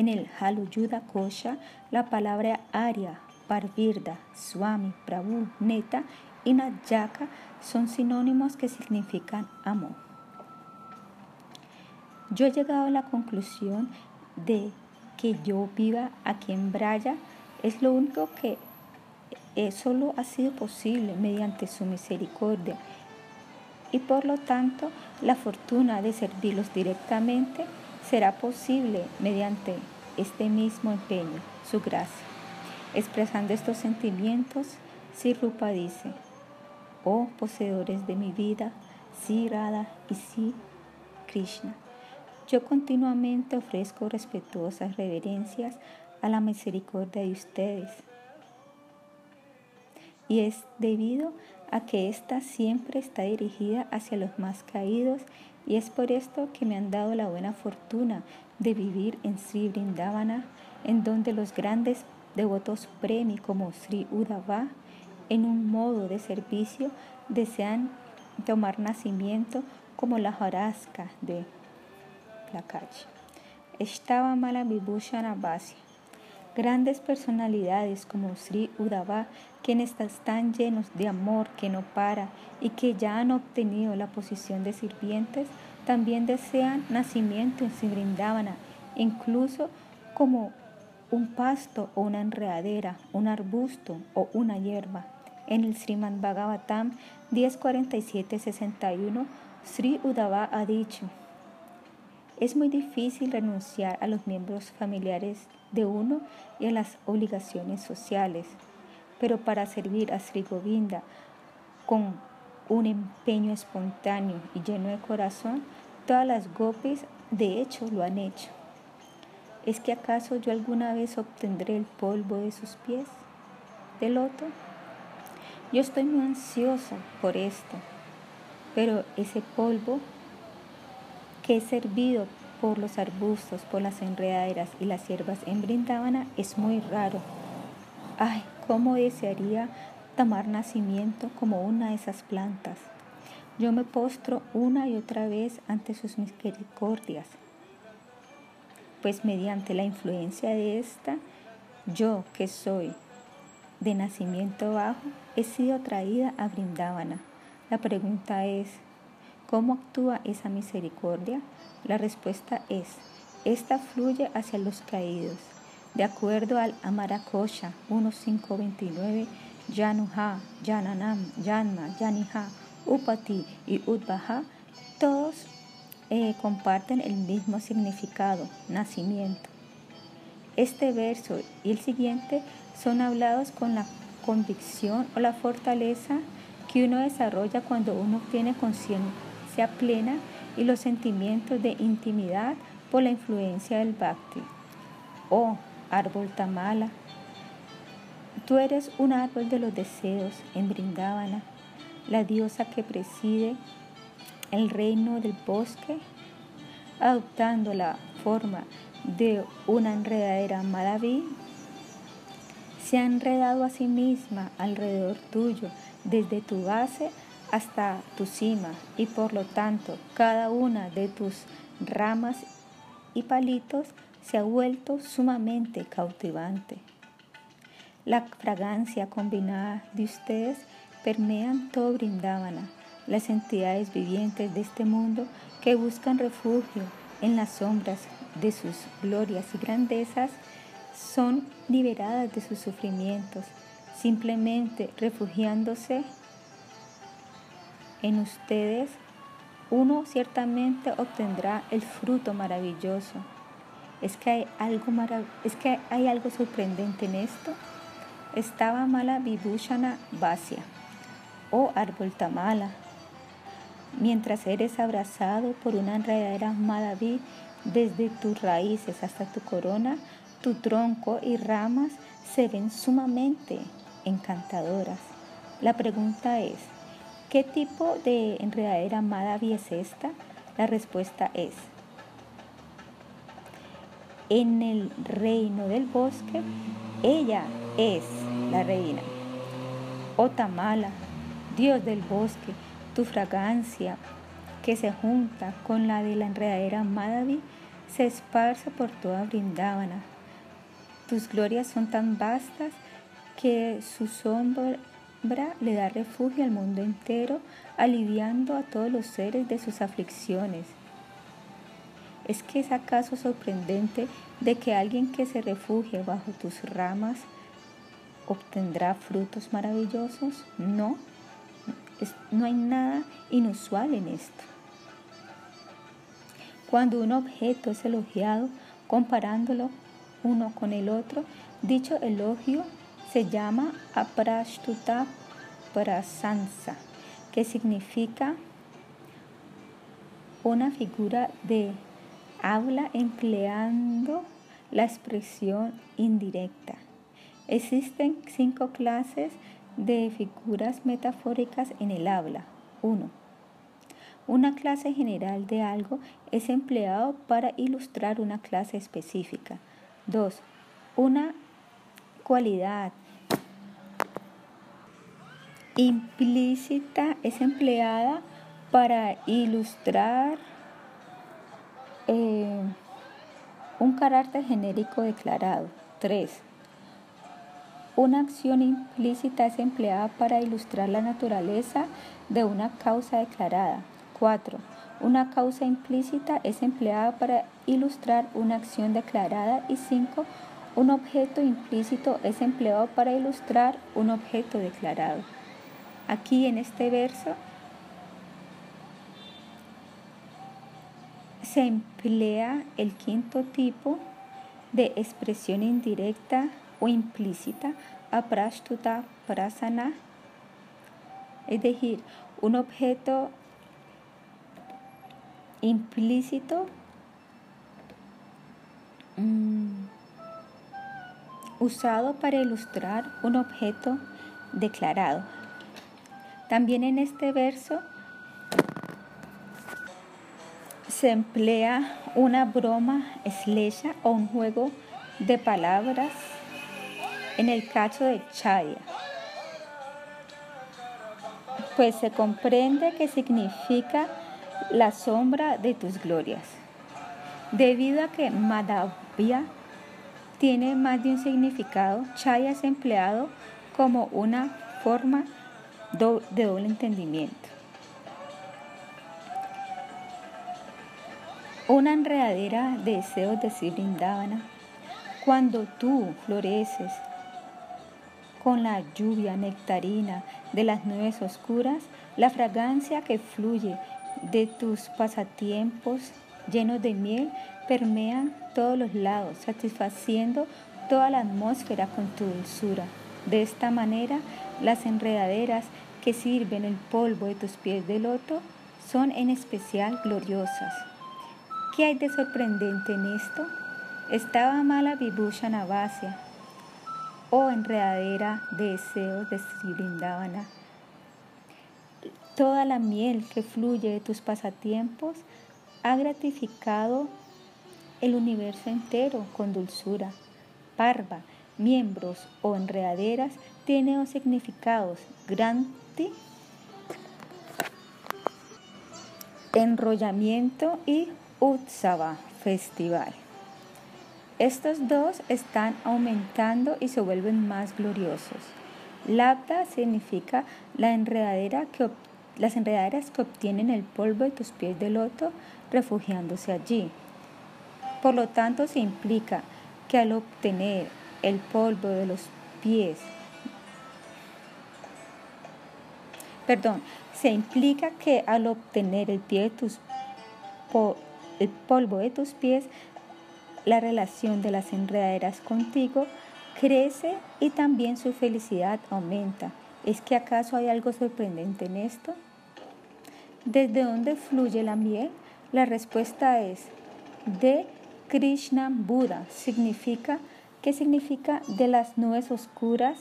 En el Haluyuda Kosha, la palabra Arya, Parvirda, Swami, Prabhu, Neta y Nayaka son sinónimos que significan amor. Yo he llegado a la conclusión de que yo viva aquí en Braya es lo único que eh, solo ha sido posible mediante su misericordia y por lo tanto la fortuna de servirlos directamente será posible mediante este mismo empeño, su gracia. Expresando estos sentimientos, Sri Rupa dice, oh poseedores de mi vida, Sri Radha y Sri Krishna, yo continuamente ofrezco respetuosas reverencias a la misericordia de ustedes. Y es debido a que ésta siempre está dirigida hacia los más caídos y es por esto que me han dado la buena fortuna de vivir en Sri Vrindavana, en donde los grandes devotos premi como Sri Udava, en un modo de servicio, desean tomar nacimiento como la jarasca de la calle. Estaba mala Vibhushana. Grandes personalidades como Sri Udava, quienes están llenos de amor que no para y que ya han obtenido la posición de sirvientes, también desean nacimiento en Sibrindavana, incluso como un pasto o una enredadera, un arbusto o una hierba. En el Sriman Bhagavatam 1047-61, Sri Udava ha dicho, es muy difícil renunciar a los miembros familiares de uno y a las obligaciones sociales, pero para servir a Sri Govinda con un empeño espontáneo y lleno de corazón, todas las gopis de hecho lo han hecho. ¿Es que acaso yo alguna vez obtendré el polvo de sus pies de loto? Yo estoy muy ansiosa por esto, pero ese polvo que es servido por los arbustos, por las enredaderas y las hierbas en Brindavana es muy raro. Ay, cómo desearía tomar nacimiento como una de esas plantas. Yo me postro una y otra vez ante sus misericordias, pues mediante la influencia de esta, yo que soy de nacimiento bajo, he sido traída a Brindavana. La pregunta es, ¿Cómo actúa esa misericordia? La respuesta es, esta fluye hacia los caídos. De acuerdo al Amarakosha 1529, Yanuha, Yananam, Yanma, Yaniha, Upati y Udvaha, todos eh, comparten el mismo significado, nacimiento. Este verso y el siguiente son hablados con la convicción o la fortaleza que uno desarrolla cuando uno tiene conciencia plena y los sentimientos de intimidad por la influencia del bhakti. Oh, árbol tamala, tú eres un árbol de los deseos en Brindavana, la diosa que preside el reino del bosque, adoptando la forma de una enredadera madaví, se ha enredado a sí misma alrededor tuyo, desde tu base hasta tu cima y por lo tanto cada una de tus ramas y palitos se ha vuelto sumamente cautivante. La fragancia combinada de ustedes permean todo Brindavana, las entidades vivientes de este mundo que buscan refugio en las sombras de sus glorias y grandezas, son liberadas de sus sufrimientos, simplemente refugiándose en ustedes, uno ciertamente obtendrá el fruto maravilloso. Es que hay algo, es que hay algo sorprendente en esto. Estaba mala Vibhushana Vasya, o árbol tamala, mientras eres abrazado por una enredadera Madhavi desde tus raíces hasta tu corona, tu tronco y ramas se ven sumamente encantadoras. La pregunta es, ¿qué tipo de enredadera Madhavi es esta? La respuesta es, en el reino del bosque, ella es la reina. Otamala, Dios del bosque, tu fragancia, que se junta con la de la enredadera Madhavi, se esparce por toda Brindávana. Tus glorias son tan vastas que su sombra le da refugio al mundo entero, aliviando a todos los seres de sus aflicciones. ¿Es que es acaso sorprendente de que alguien que se refugie bajo tus ramas obtendrá frutos maravillosos? No, no hay nada inusual en esto. Cuando un objeto es elogiado comparándolo uno con el otro, dicho elogio se llama aprashtuta prasansa, que significa una figura de habla empleando la expresión indirecta. Existen cinco clases de figuras metafóricas en el habla. 1. Una clase general de algo es empleado para ilustrar una clase específica. 2. Una cualidad implícita es empleada para ilustrar eh, un carácter genérico declarado. 3. Una acción implícita es empleada para ilustrar la naturaleza de una causa declarada. 4. Una causa implícita es empleada para ilustrar una acción declarada. Y 5. Un objeto implícito es empleado para ilustrar un objeto declarado. Aquí en este verso se emplea el quinto tipo de expresión indirecta o implícita aprashtuta prasana, es decir, un objeto implícito mm, usado para ilustrar un objeto declarado. También en este verso se emplea una broma eslecha o un juego de palabras en el cacho de Chaya, pues se comprende que significa la sombra de tus glorias. Debido a que Madhavya tiene más de un significado, Chaya es empleado como una forma de doble entendimiento. Una enredadera de deseos de Sri Cuando tú floreces con la lluvia nectarina de las nubes oscuras, la fragancia que fluye de tus pasatiempos llenos de miel permea todos los lados, satisfaciendo toda la atmósfera con tu dulzura. De esta manera, las enredaderas que sirven el polvo de tus pies de loto son en especial gloriosas. ¿Qué hay de sorprendente en esto? Estaba mala Vibhusha Navasia, oh enredadera de deseos de Sri Toda la miel que fluye de tus pasatiempos ha gratificado el universo entero con dulzura. Parva, miembros o enredaderas tienen significados granti, enrollamiento y utsava, festival. Estos dos están aumentando y se vuelven más gloriosos. Labda significa la enredadera que, las enredaderas que obtienen el polvo de tus pies de loto refugiándose allí. Por lo tanto, se implica que al obtener el polvo de los pies, perdón, se implica que al obtener el, pie de tus, el polvo de tus pies, la relación de las enredaderas contigo crece y también su felicidad aumenta. ¿Es que acaso hay algo sorprendente en esto? ¿Desde dónde fluye la miel? La respuesta es de Krishna Buda. Significa, ¿Qué significa de las nubes oscuras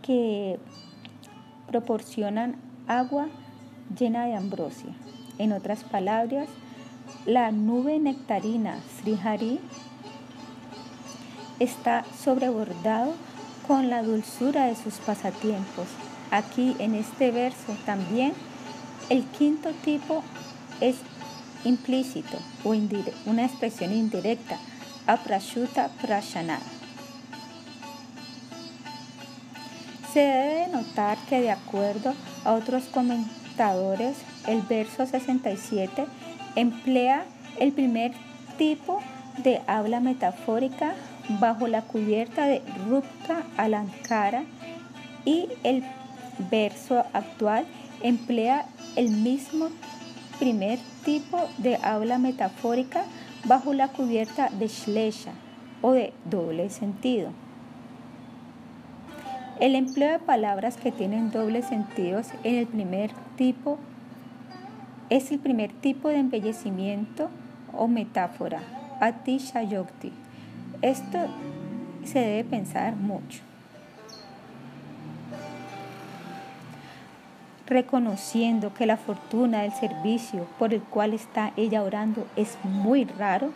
que proporcionan agua llena de ambrosia? En otras palabras, la nube nectarina Srihari está sobrebordado con la dulzura de sus pasatiempos. Aquí en este verso también el quinto tipo es implícito o una expresión indirecta, aprashuta prashana. Se debe notar que de acuerdo a otros comentadores, el verso 67 emplea el primer tipo de habla metafórica bajo la cubierta de Rupka Alankara y el verso actual emplea el mismo primer tipo de habla metafórica bajo la cubierta de Shlesha o de doble sentido. El empleo de palabras que tienen dobles sentidos en el primer tipo es el primer tipo de embellecimiento o metáfora, Atishayokti. Esto se debe pensar mucho. Reconociendo que la fortuna del servicio por el cual está ella orando es muy raro,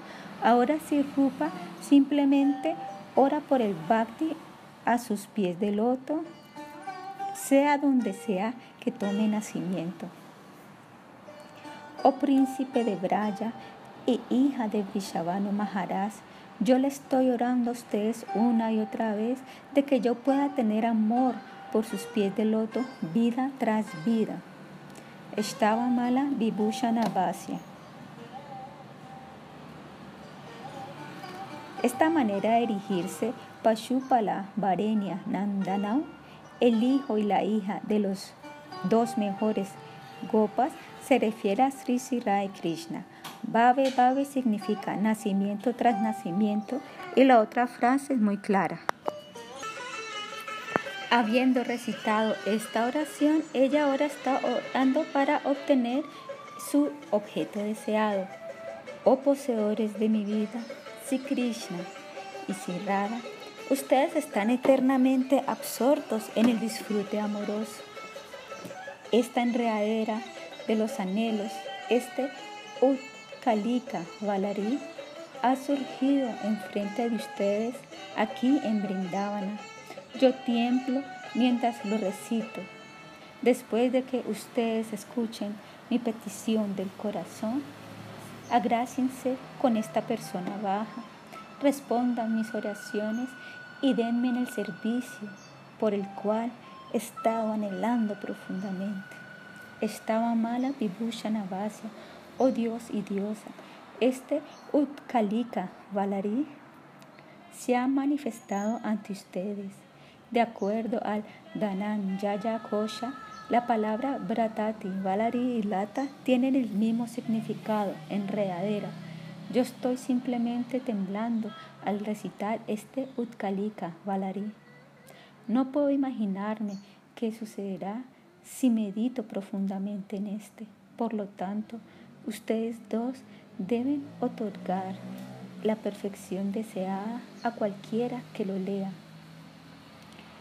ahora Rupa simplemente ora por el bhakti a sus pies de loto, sea donde sea que tome nacimiento. Oh príncipe de Braya y hija de Vishavano Maharaj, yo le estoy orando a ustedes una y otra vez de que yo pueda tener amor por sus pies de loto vida tras vida. Estaba mala Vibhusha Navasia. Esta manera de erigirse, Pashupala Varenya Nandanau, el hijo y la hija de los dos mejores gopas, se refiere a Sri Sirai Krishna Bave, Bave significa nacimiento tras nacimiento y la otra frase es muy clara. Habiendo recitado esta oración, ella ahora está orando para obtener su objeto deseado. Oh poseedores de mi vida, si Krishna y si Radha, ustedes están eternamente absortos en el disfrute amoroso. Esta enredadera de los anhelos, este Kalika Valari ha surgido enfrente de ustedes aquí en Brindavana. Yo tiemblo mientras lo recito. Después de que ustedes escuchen mi petición del corazón, agráciense con esta persona baja, respondan mis oraciones y denme en el servicio por el cual estaba anhelando profundamente. Estaba mala Vibhusha Navasya oh Dios y diosa, este Utkalika Valari se ha manifestado ante ustedes. De acuerdo al Yaya Kosha, la palabra Bratati, Valari y Lata tienen el mismo significado, enredadera. Yo estoy simplemente temblando al recitar este Utkalika Valari. No puedo imaginarme qué sucederá si medito profundamente en este. Por lo tanto, Ustedes dos deben otorgar la perfección deseada a cualquiera que lo lea.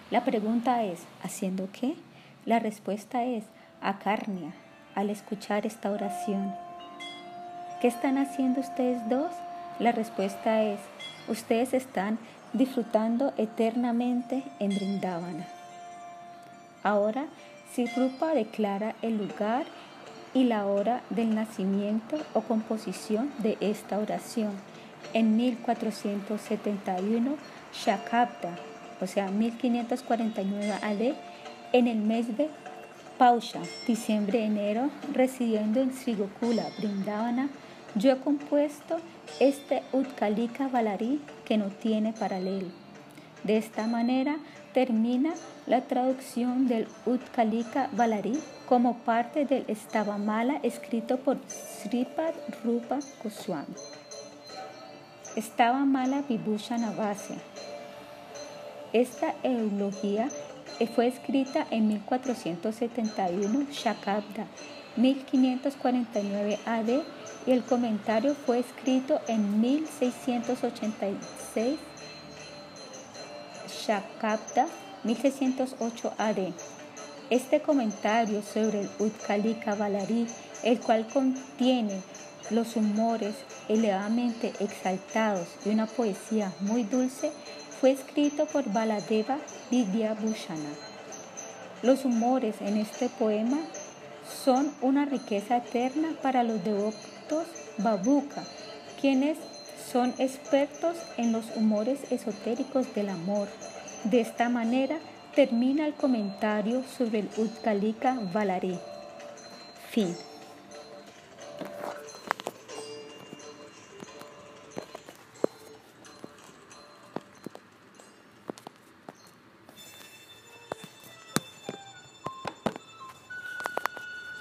La pregunta es, ¿haciendo qué? La respuesta es, Akarnia, al escuchar esta oración. ¿Qué están haciendo ustedes dos? La respuesta es, ustedes están disfrutando eternamente en Brindavana. Ahora, si Rupa declara el lugar y la hora del nacimiento o composición de esta oración. En 1471, Shakabda, o sea, 1549 AD, en el mes de Pausha, diciembre-enero, residiendo en Srigokula, Brindavana, Yo he compuesto este Utkalika Valari que no tiene paralelo. De esta manera termina la traducción del Utkalika Valari como parte del Stavamala escrito por Sripad Rupa Goswami. Stavamala Vibhushana Vasya. Esta eulogía fue escrita en 1471 Shakabda 1549 AD y el comentario fue escrito en 1686 Shakabda 1608 AD. Este comentario sobre el Utkalika Valari, el cual contiene los humores elevadamente exaltados y una poesía muy dulce, fue escrito por Baladeva Vidyabhushana. Los humores en este poema son una riqueza eterna para los devotos babuka, quienes son expertos en los humores esotéricos del amor. De esta manera termina el comentario sobre el Utkalika Valari. Fin.